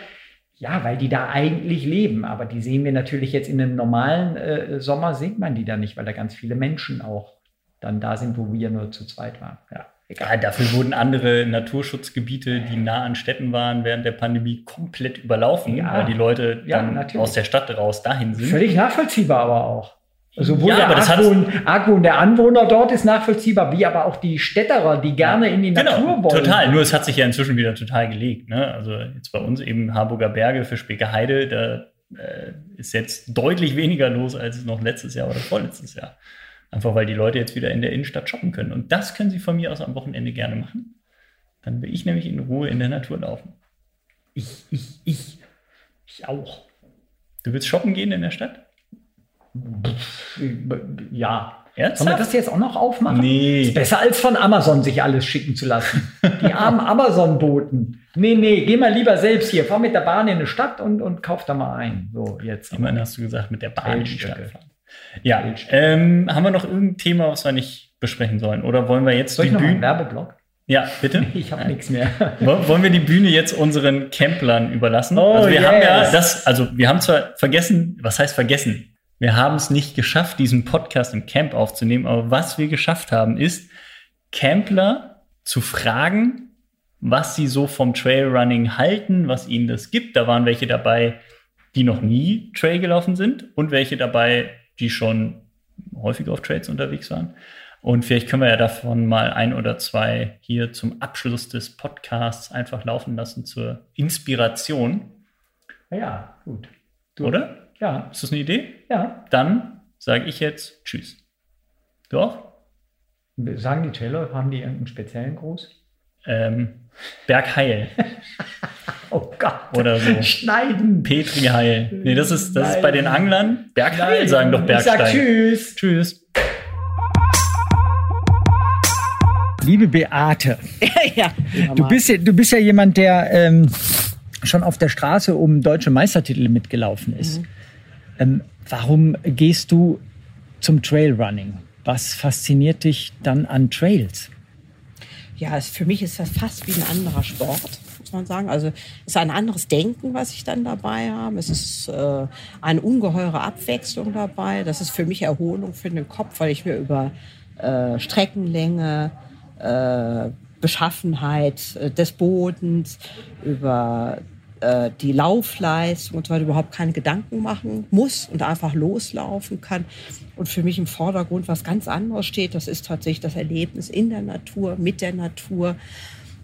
Ja, weil die da eigentlich leben, aber die sehen wir natürlich jetzt in einem normalen äh, Sommer, sieht man die da nicht, weil da ganz viele Menschen auch dann da sind, wo wir nur zu zweit waren. Ja, egal. Ja, dafür wurden andere Naturschutzgebiete, die nah an Städten waren, während der Pandemie komplett überlaufen, ja. weil die Leute dann ja, aus der Stadt raus dahin sind. Völlig nachvollziehbar aber auch. Sowohl ja, der Argwohn, Argwohn der Anwohner dort ist nachvollziehbar, wie aber auch die Städterer, die gerne in die genau, Natur wollen. Total, nur es hat sich ja inzwischen wieder total gelegt. Ne? Also jetzt bei uns eben Harburger Berge für Speke Heide, da äh, ist jetzt deutlich weniger los als noch letztes Jahr oder vorletztes Jahr. Einfach weil die Leute jetzt wieder in der Innenstadt shoppen können. Und das können sie von mir aus am Wochenende gerne machen. Dann will ich nämlich in Ruhe in der Natur laufen. Ich, ich, ich, ich auch. Du willst shoppen gehen in der Stadt? Ja. Ernsthaft? Sollen wir das jetzt auch noch aufmachen? Nee. Ist besser als von Amazon sich alles schicken zu lassen. Die armen Amazon-Boten. Nee, nee, geh mal lieber selbst hier. Fahr mit der Bahn in eine Stadt und, und kauf da mal ein. So, jetzt. Immerhin hast du gesagt, mit der Bahn in die Stadt fahren. Ja, ähm, haben wir noch irgendein Thema, was wir nicht besprechen sollen? Oder wollen wir jetzt Soll die ich noch Bühne... einen Werbeblock? Ja, bitte. Ich habe nichts mehr. Wollen wir die Bühne jetzt unseren Camplern überlassen? Oh, also wir yes. haben ja das, also wir haben zwar vergessen, was heißt vergessen? Wir haben es nicht geschafft, diesen Podcast im Camp aufzunehmen, aber was wir geschafft haben, ist, Campler zu fragen, was sie so vom Trailrunning halten, was ihnen das gibt. Da waren welche dabei, die noch nie Trail gelaufen sind und welche dabei, die schon häufig auf Trails unterwegs waren. Und vielleicht können wir ja davon mal ein oder zwei hier zum Abschluss des Podcasts einfach laufen lassen zur Inspiration. Ja, gut. Du, Oder? Ja. Ist das eine Idee? Ja. Dann sage ich jetzt Tschüss. Doch? Sagen die Taylor, haben die irgendeinen speziellen Gruß? Ähm, Bergheil. Oh Gott. Oder so. Schneiden. Petriheil. Nee, das ist, das ist bei den. Anglern. Bergheil Nein. sagen doch Ich Bergstein. sag Tschüss. Tschüss. Liebe Beate, ja, du bist ja, du bist ja jemand, der ähm, schon auf der Straße um deutsche Meistertitel mitgelaufen ist. Ähm, warum gehst du zum Trailrunning? Was fasziniert dich dann an Trails? ja es, für mich ist das fast wie ein anderer Sport, muss man sagen. Also es ist ein anderes Denken, was ich dann dabei habe. Es ist äh, eine ungeheure Abwechslung dabei. Das ist für mich Erholung für den Kopf, weil ich mir über äh, Streckenlänge, äh, Beschaffenheit äh, des Bodens, über äh, die Laufleistung und so weiter überhaupt keine Gedanken machen muss und einfach loslaufen kann. Und für mich im Vordergrund was ganz anderes steht, das ist tatsächlich das Erlebnis in der Natur, mit der Natur.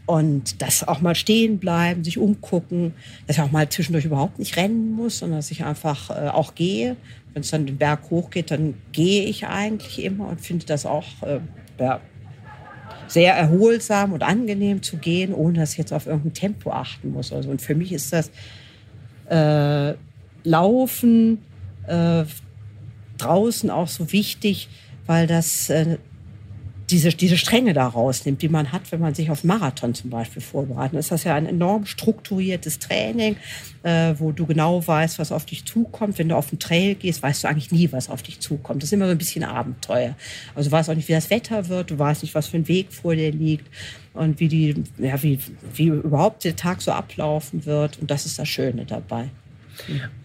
Und das auch mal stehen bleiben, sich umgucken, dass ich auch mal zwischendurch überhaupt nicht rennen muss, sondern dass ich einfach äh, auch gehe. Wenn es dann den Berg hochgeht, dann gehe ich eigentlich immer und finde das auch äh, ja, sehr erholsam und angenehm zu gehen, ohne dass ich jetzt auf irgendein Tempo achten muss. Also, und für mich ist das äh, Laufen äh, draußen auch so wichtig, weil das äh, diese, diese Strenge da rausnimmt, die man hat, wenn man sich auf Marathon zum Beispiel vorbereitet. Dann ist das ja ein enorm strukturiertes Training, äh, wo du genau weißt, was auf dich zukommt. Wenn du auf den Trail gehst, weißt du eigentlich nie, was auf dich zukommt. Das ist immer so ein bisschen Abenteuer. Also du weißt auch nicht, wie das Wetter wird, du weißt nicht, was für ein Weg vor dir liegt und wie, die, ja, wie, wie überhaupt der Tag so ablaufen wird. Und das ist das Schöne dabei.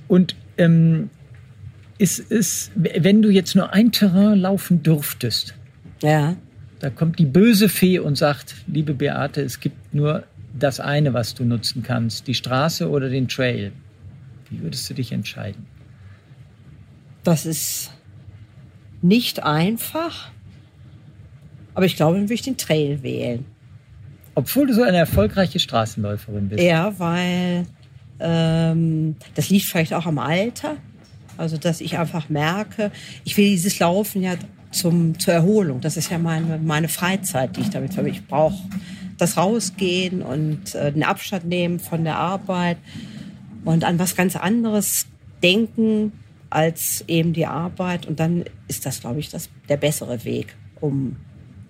Und ähm, ist es, wenn du jetzt nur ein Terrain laufen dürftest, Ja. Da kommt die böse Fee und sagt, liebe Beate, es gibt nur das eine, was du nutzen kannst, die Straße oder den Trail. Wie würdest du dich entscheiden? Das ist nicht einfach, aber ich glaube, dann würde ich den Trail wählen. Obwohl du so eine erfolgreiche Straßenläuferin bist. Ja, weil ähm, das liegt vielleicht auch am Alter. Also, dass ich einfach merke, ich will dieses Laufen ja zum, zur Erholung. Das ist ja meine, meine Freizeit, die ich damit verbinde. Ich brauche das Rausgehen und äh, den Abstand nehmen von der Arbeit und an was ganz anderes denken als eben die Arbeit. Und dann ist das, glaube ich, das, der bessere Weg, um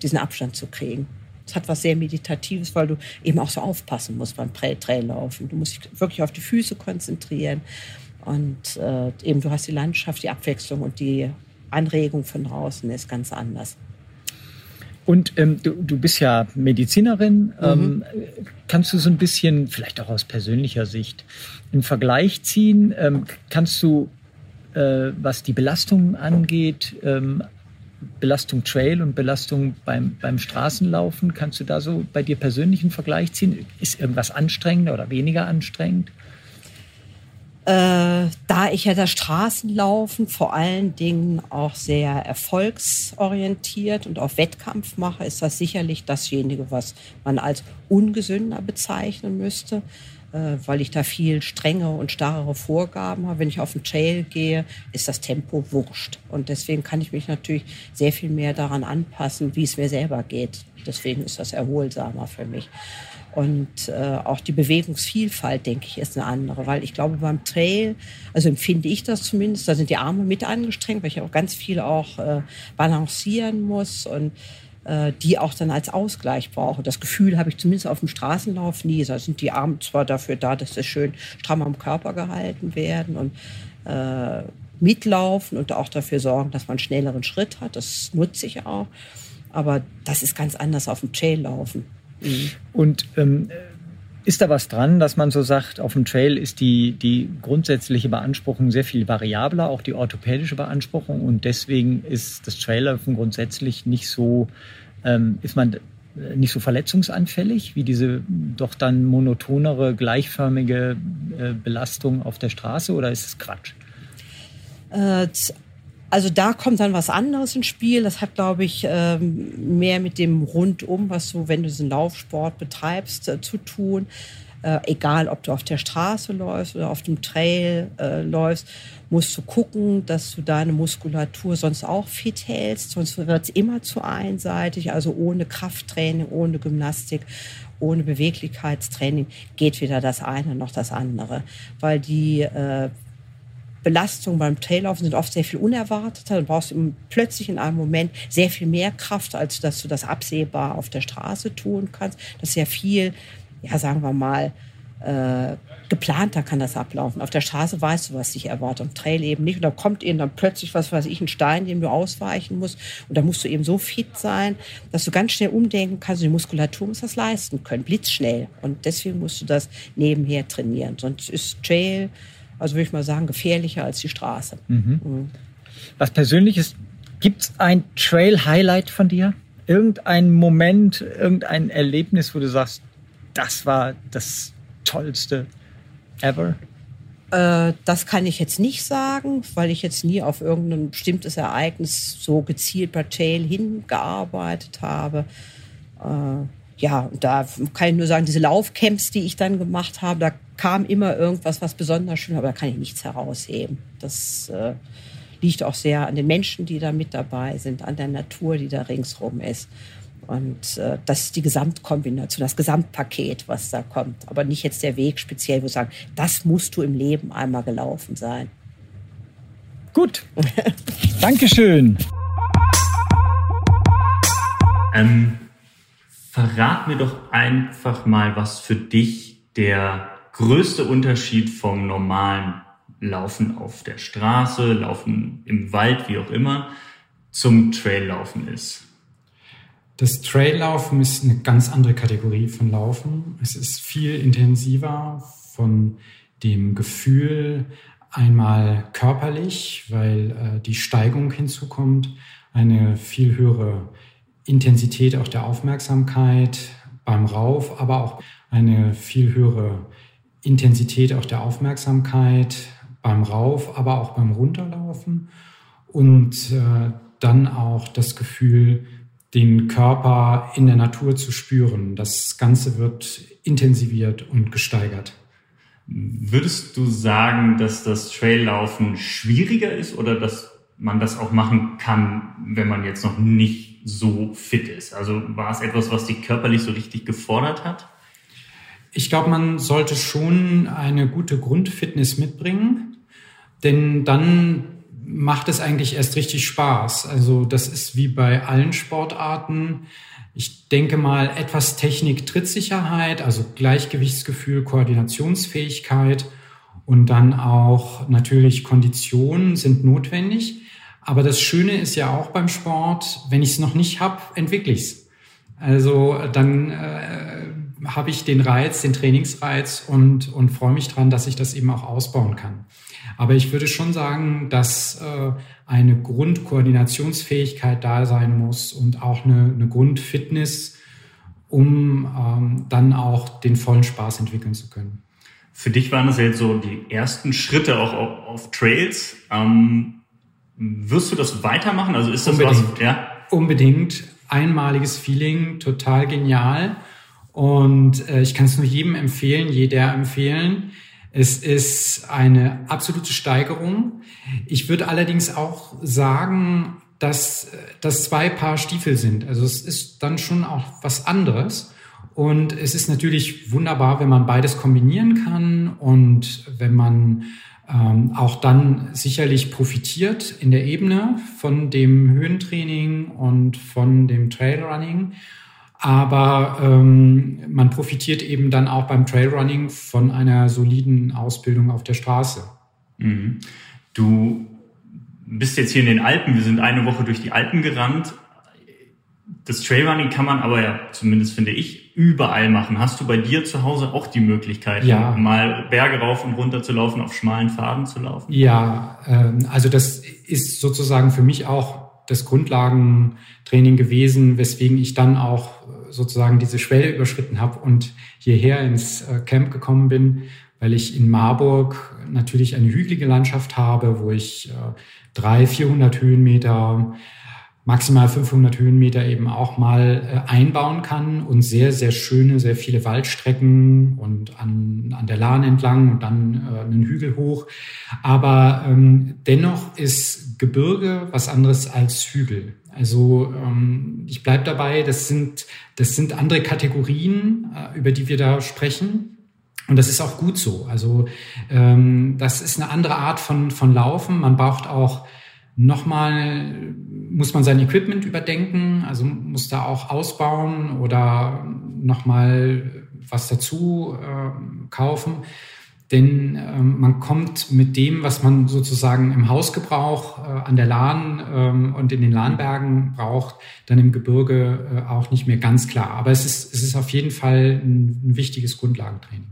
diesen Abstand zu kriegen. Es hat was sehr Meditatives, weil du eben auch so aufpassen musst beim Trail- Traillaufen. Du musst dich wirklich auf die Füße konzentrieren. Und äh, eben du hast die Landschaft, die Abwechslung und die Anregung von draußen ist ganz anders. Und ähm, du, du bist ja Medizinerin. Ähm, kannst du so ein bisschen, vielleicht auch aus persönlicher Sicht, einen Vergleich ziehen? Ähm, kannst du, äh, was die Belastung angeht, ähm, Belastung Trail und Belastung beim, beim Straßenlaufen, kannst du da so bei dir persönlich einen Vergleich ziehen? Ist irgendwas anstrengender oder weniger anstrengend? Äh, da ich ja das Straßenlaufen vor allen Dingen auch sehr erfolgsorientiert und auf Wettkampf mache, ist das sicherlich dasjenige, was man als ungesünder bezeichnen müsste, äh, weil ich da viel strengere und starrere Vorgaben habe. Wenn ich auf den Trail gehe, ist das Tempo wurscht. Und deswegen kann ich mich natürlich sehr viel mehr daran anpassen, wie es mir selber geht. Deswegen ist das erholsamer für mich. Und äh, auch die Bewegungsvielfalt, denke ich, ist eine andere. Weil ich glaube, beim Trail, also empfinde ich das zumindest, da sind die Arme mit angestrengt, weil ich auch ganz viel auch äh, balancieren muss und äh, die auch dann als Ausgleich brauche. Das Gefühl habe ich zumindest auf dem Straßenlauf nie. Da sind die Arme zwar dafür da, dass sie schön stramm am Körper gehalten werden und äh, mitlaufen und auch dafür sorgen, dass man einen schnelleren Schritt hat. Das nutze ich auch. Aber das ist ganz anders auf dem Trail laufen. Mhm. Und ähm, ist da was dran, dass man so sagt, auf dem Trail ist die, die grundsätzliche Beanspruchung sehr viel variabler, auch die orthopädische Beanspruchung und deswegen ist das Traillaufen grundsätzlich nicht so, ähm, ist man nicht so verletzungsanfällig wie diese doch dann monotonere, gleichförmige äh, Belastung auf der Straße oder ist es Quatsch? Äh, also da kommt dann was anderes ins Spiel. Das hat, glaube ich, ähm, mehr mit dem Rundum, was du, wenn du diesen Laufsport betreibst, äh, zu tun. Äh, egal, ob du auf der Straße läufst oder auf dem Trail äh, läufst, musst du gucken, dass du deine Muskulatur sonst auch fit hältst. Sonst wird es immer zu einseitig. Also ohne Krafttraining, ohne Gymnastik, ohne Beweglichkeitstraining geht weder das eine noch das andere. Weil die Belastungen beim Traillaufen sind oft sehr viel unerwarteter. Du brauchst plötzlich in einem Moment sehr viel mehr Kraft, als dass du das absehbar auf der Straße tun kannst. Das ist ja viel, ja, sagen wir mal, äh, geplanter kann das ablaufen. Auf der Straße weißt du, was dich erwartet, am Trail eben nicht. Und da kommt eben dann plötzlich, was weiß ich, ein Stein, dem du ausweichen musst. Und da musst du eben so fit sein, dass du ganz schnell umdenken kannst. Die Muskulatur muss das leisten können, blitzschnell. Und deswegen musst du das nebenher trainieren. Sonst ist Trail, also würde ich mal sagen, gefährlicher als die Straße. Mhm. Mhm. Was Persönliches, gibt es ein Trail-Highlight von dir? Irgendein Moment, irgendein Erlebnis, wo du sagst, das war das Tollste ever? Äh, das kann ich jetzt nicht sagen, weil ich jetzt nie auf irgendein bestimmtes Ereignis so gezielt bei Trail hingearbeitet habe. Ja, da kann ich nur sagen, diese Laufcamps, die ich dann gemacht habe, da kam immer irgendwas, was besonders schön, aber da kann ich nichts herausheben. Das äh, liegt auch sehr an den Menschen, die da mit dabei sind, an der Natur, die da ringsrum ist. Und äh, das ist die Gesamtkombination, das Gesamtpaket, was da kommt. Aber nicht jetzt der Weg speziell, wo ich sagen, das musst du im Leben einmal gelaufen sein. Gut. Dankeschön. Ähm, verrat mir doch einfach mal, was für dich der größte Unterschied vom normalen Laufen auf der Straße, Laufen im Wald, wie auch immer, zum Traillaufen ist. Das Traillaufen ist eine ganz andere Kategorie von Laufen. Es ist viel intensiver von dem Gefühl einmal körperlich, weil äh, die Steigung hinzukommt, eine viel höhere Intensität auch der Aufmerksamkeit beim Rauf, aber auch eine viel höhere Intensität auch der Aufmerksamkeit beim Rauf, aber auch beim Runterlaufen und äh, dann auch das Gefühl, den Körper in der Natur zu spüren. Das Ganze wird intensiviert und gesteigert. Würdest du sagen, dass das Traillaufen schwieriger ist oder dass man das auch machen kann, wenn man jetzt noch nicht so fit ist? Also war es etwas, was dich körperlich so richtig gefordert hat? Ich glaube, man sollte schon eine gute Grundfitness mitbringen, denn dann macht es eigentlich erst richtig Spaß. Also das ist wie bei allen Sportarten. Ich denke mal, etwas Technik, Trittsicherheit, also Gleichgewichtsgefühl, Koordinationsfähigkeit und dann auch natürlich Konditionen sind notwendig. Aber das Schöne ist ja auch beim Sport, wenn ich es noch nicht habe, entwickle ich es. Also dann äh, habe ich den Reiz, den Trainingsreiz und, und freue mich dran, dass ich das eben auch ausbauen kann. Aber ich würde schon sagen, dass äh, eine Grundkoordinationsfähigkeit da sein muss und auch eine, eine Grundfitness, um ähm, dann auch den vollen Spaß entwickeln zu können. Für dich waren das jetzt so die ersten Schritte auch auf, auf Trails. Ähm, wirst du das weitermachen? Also ist das Unbedingt. was? Ja? Unbedingt. Einmaliges Feeling, total genial. Und äh, ich kann es nur jedem empfehlen, jeder empfehlen. Es ist eine absolute Steigerung. Ich würde allerdings auch sagen, dass das zwei Paar Stiefel sind. Also es ist dann schon auch was anderes. Und es ist natürlich wunderbar, wenn man beides kombinieren kann und wenn man ähm, auch dann sicherlich profitiert in der Ebene von dem Höhentraining und von dem Trailrunning. Aber ähm, man profitiert eben dann auch beim Trailrunning von einer soliden Ausbildung auf der Straße. Mhm. Du bist jetzt hier in den Alpen. Wir sind eine Woche durch die Alpen gerannt. Das Trailrunning kann man aber ja, zumindest finde ich, überall machen. Hast du bei dir zu Hause auch die Möglichkeit, ja. mal Berge rauf und runter zu laufen, auf schmalen Pfaden zu laufen? Ja, ähm, also das ist sozusagen für mich auch das Grundlagentraining gewesen, weswegen ich dann auch sozusagen diese Schwelle überschritten habe und hierher ins äh, Camp gekommen bin, weil ich in Marburg natürlich eine hügelige Landschaft habe, wo ich äh, drei, 400 Höhenmeter maximal 500 Höhenmeter eben auch mal äh, einbauen kann und sehr, sehr schöne, sehr viele Waldstrecken und an, an der Lahn entlang und dann äh, einen Hügel hoch. Aber ähm, dennoch ist Gebirge was anderes als Hügel. Also ähm, ich bleibe dabei, das sind, das sind andere Kategorien, äh, über die wir da sprechen. Und das ist auch gut so. Also ähm, das ist eine andere Art von, von Laufen. Man braucht auch nochmal, muss man sein Equipment überdenken, also muss da auch ausbauen oder nochmal was dazu äh, kaufen. Denn ähm, man kommt mit dem, was man sozusagen im Hausgebrauch äh, an der Lahn ähm, und in den Lahnbergen braucht, dann im Gebirge äh, auch nicht mehr ganz klar. Aber es ist, es ist auf jeden Fall ein, ein wichtiges Grundlagentraining.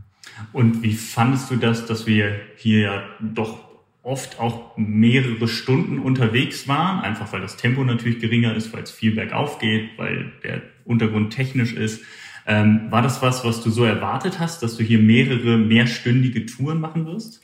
Und wie fandest du das, dass wir hier ja doch oft auch mehrere Stunden unterwegs waren, einfach weil das Tempo natürlich geringer ist, weil es viel bergauf geht, weil der Untergrund technisch ist. Ähm, war das was, was du so erwartet hast, dass du hier mehrere mehrstündige Touren machen wirst?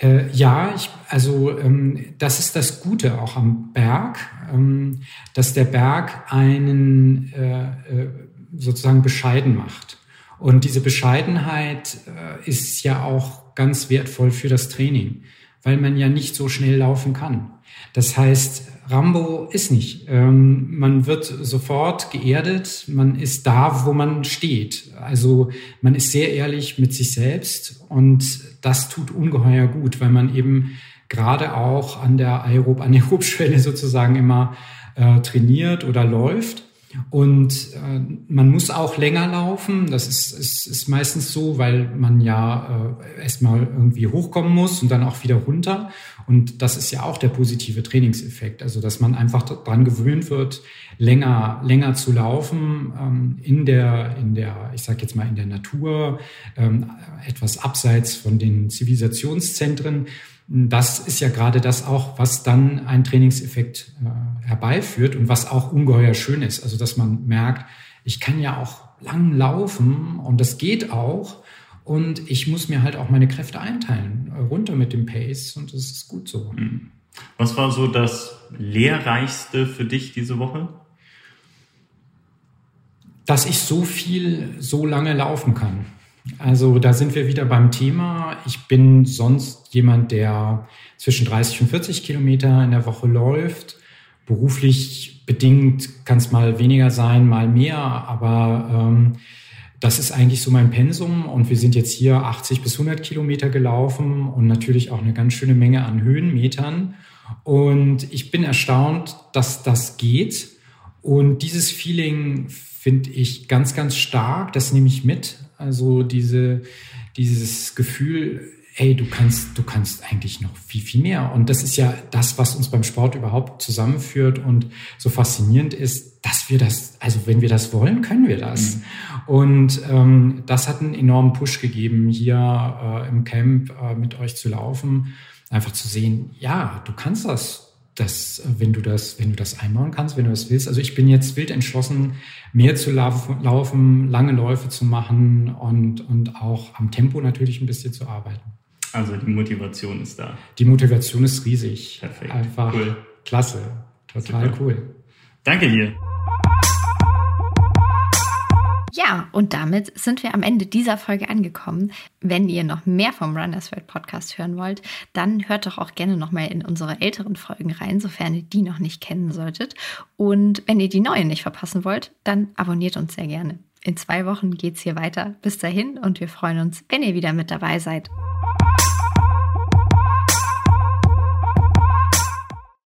Äh, ja, ich, also ähm, das ist das Gute auch am Berg, ähm, dass der Berg einen äh, äh, sozusagen bescheiden macht. Und diese Bescheidenheit äh, ist ja auch ganz wertvoll für das Training weil man ja nicht so schnell laufen kann. Das heißt, Rambo ist nicht. Ähm, man wird sofort geerdet, man ist da, wo man steht. Also man ist sehr ehrlich mit sich selbst und das tut ungeheuer gut, weil man eben gerade auch an der Aerob-Anaerob-Schwelle sozusagen immer äh, trainiert oder läuft. Und äh, man muss auch länger laufen. Das ist, ist, ist meistens so, weil man ja äh, erstmal irgendwie hochkommen muss und dann auch wieder runter. Und das ist ja auch der positive Trainingseffekt. Also, dass man einfach daran gewöhnt wird, länger, länger zu laufen ähm, in der, in der, ich sage jetzt mal in der Natur, ähm, etwas abseits von den Zivilisationszentren das ist ja gerade das auch, was dann einen Trainingseffekt äh, herbeiführt und was auch ungeheuer schön ist. Also, dass man merkt, ich kann ja auch lang laufen und das geht auch. Und ich muss mir halt auch meine Kräfte einteilen, äh, runter mit dem Pace und das ist gut so. Hm. Was war so das Lehrreichste für dich diese Woche? Dass ich so viel, so lange laufen kann. Also da sind wir wieder beim Thema. Ich bin sonst jemand, der zwischen 30 und 40 Kilometer in der Woche läuft. Beruflich bedingt kann es mal weniger sein, mal mehr, aber ähm, das ist eigentlich so mein Pensum und wir sind jetzt hier 80 bis 100 Kilometer gelaufen und natürlich auch eine ganz schöne Menge an Höhenmetern. Und ich bin erstaunt, dass das geht. Und dieses Feeling finde ich ganz, ganz stark. Das nehme ich mit. Also diese, dieses Gefühl, hey, du kannst, du kannst eigentlich noch viel, viel mehr. Und das ist ja das, was uns beim Sport überhaupt zusammenführt und so faszinierend ist, dass wir das, also wenn wir das wollen, können wir das. Mhm. Und ähm, das hat einen enormen Push gegeben, hier äh, im Camp äh, mit euch zu laufen. Einfach zu sehen, ja, du kannst das dass wenn du das, wenn du das einbauen kannst, wenn du das willst. Also ich bin jetzt wild entschlossen, mehr zu laufen, lange Läufe zu machen und, und auch am Tempo natürlich ein bisschen zu arbeiten. Also die Motivation ist da. Die Motivation ist riesig. Perfekt. Einfach cool. klasse. Total Super. cool. Danke dir. Ja, und damit sind wir am Ende dieser Folge angekommen. Wenn ihr noch mehr vom Runners World Podcast hören wollt, dann hört doch auch gerne noch mal in unsere älteren Folgen rein, sofern ihr die noch nicht kennen solltet. Und wenn ihr die neuen nicht verpassen wollt, dann abonniert uns sehr gerne. In zwei Wochen geht's hier weiter. Bis dahin und wir freuen uns, wenn ihr wieder mit dabei seid.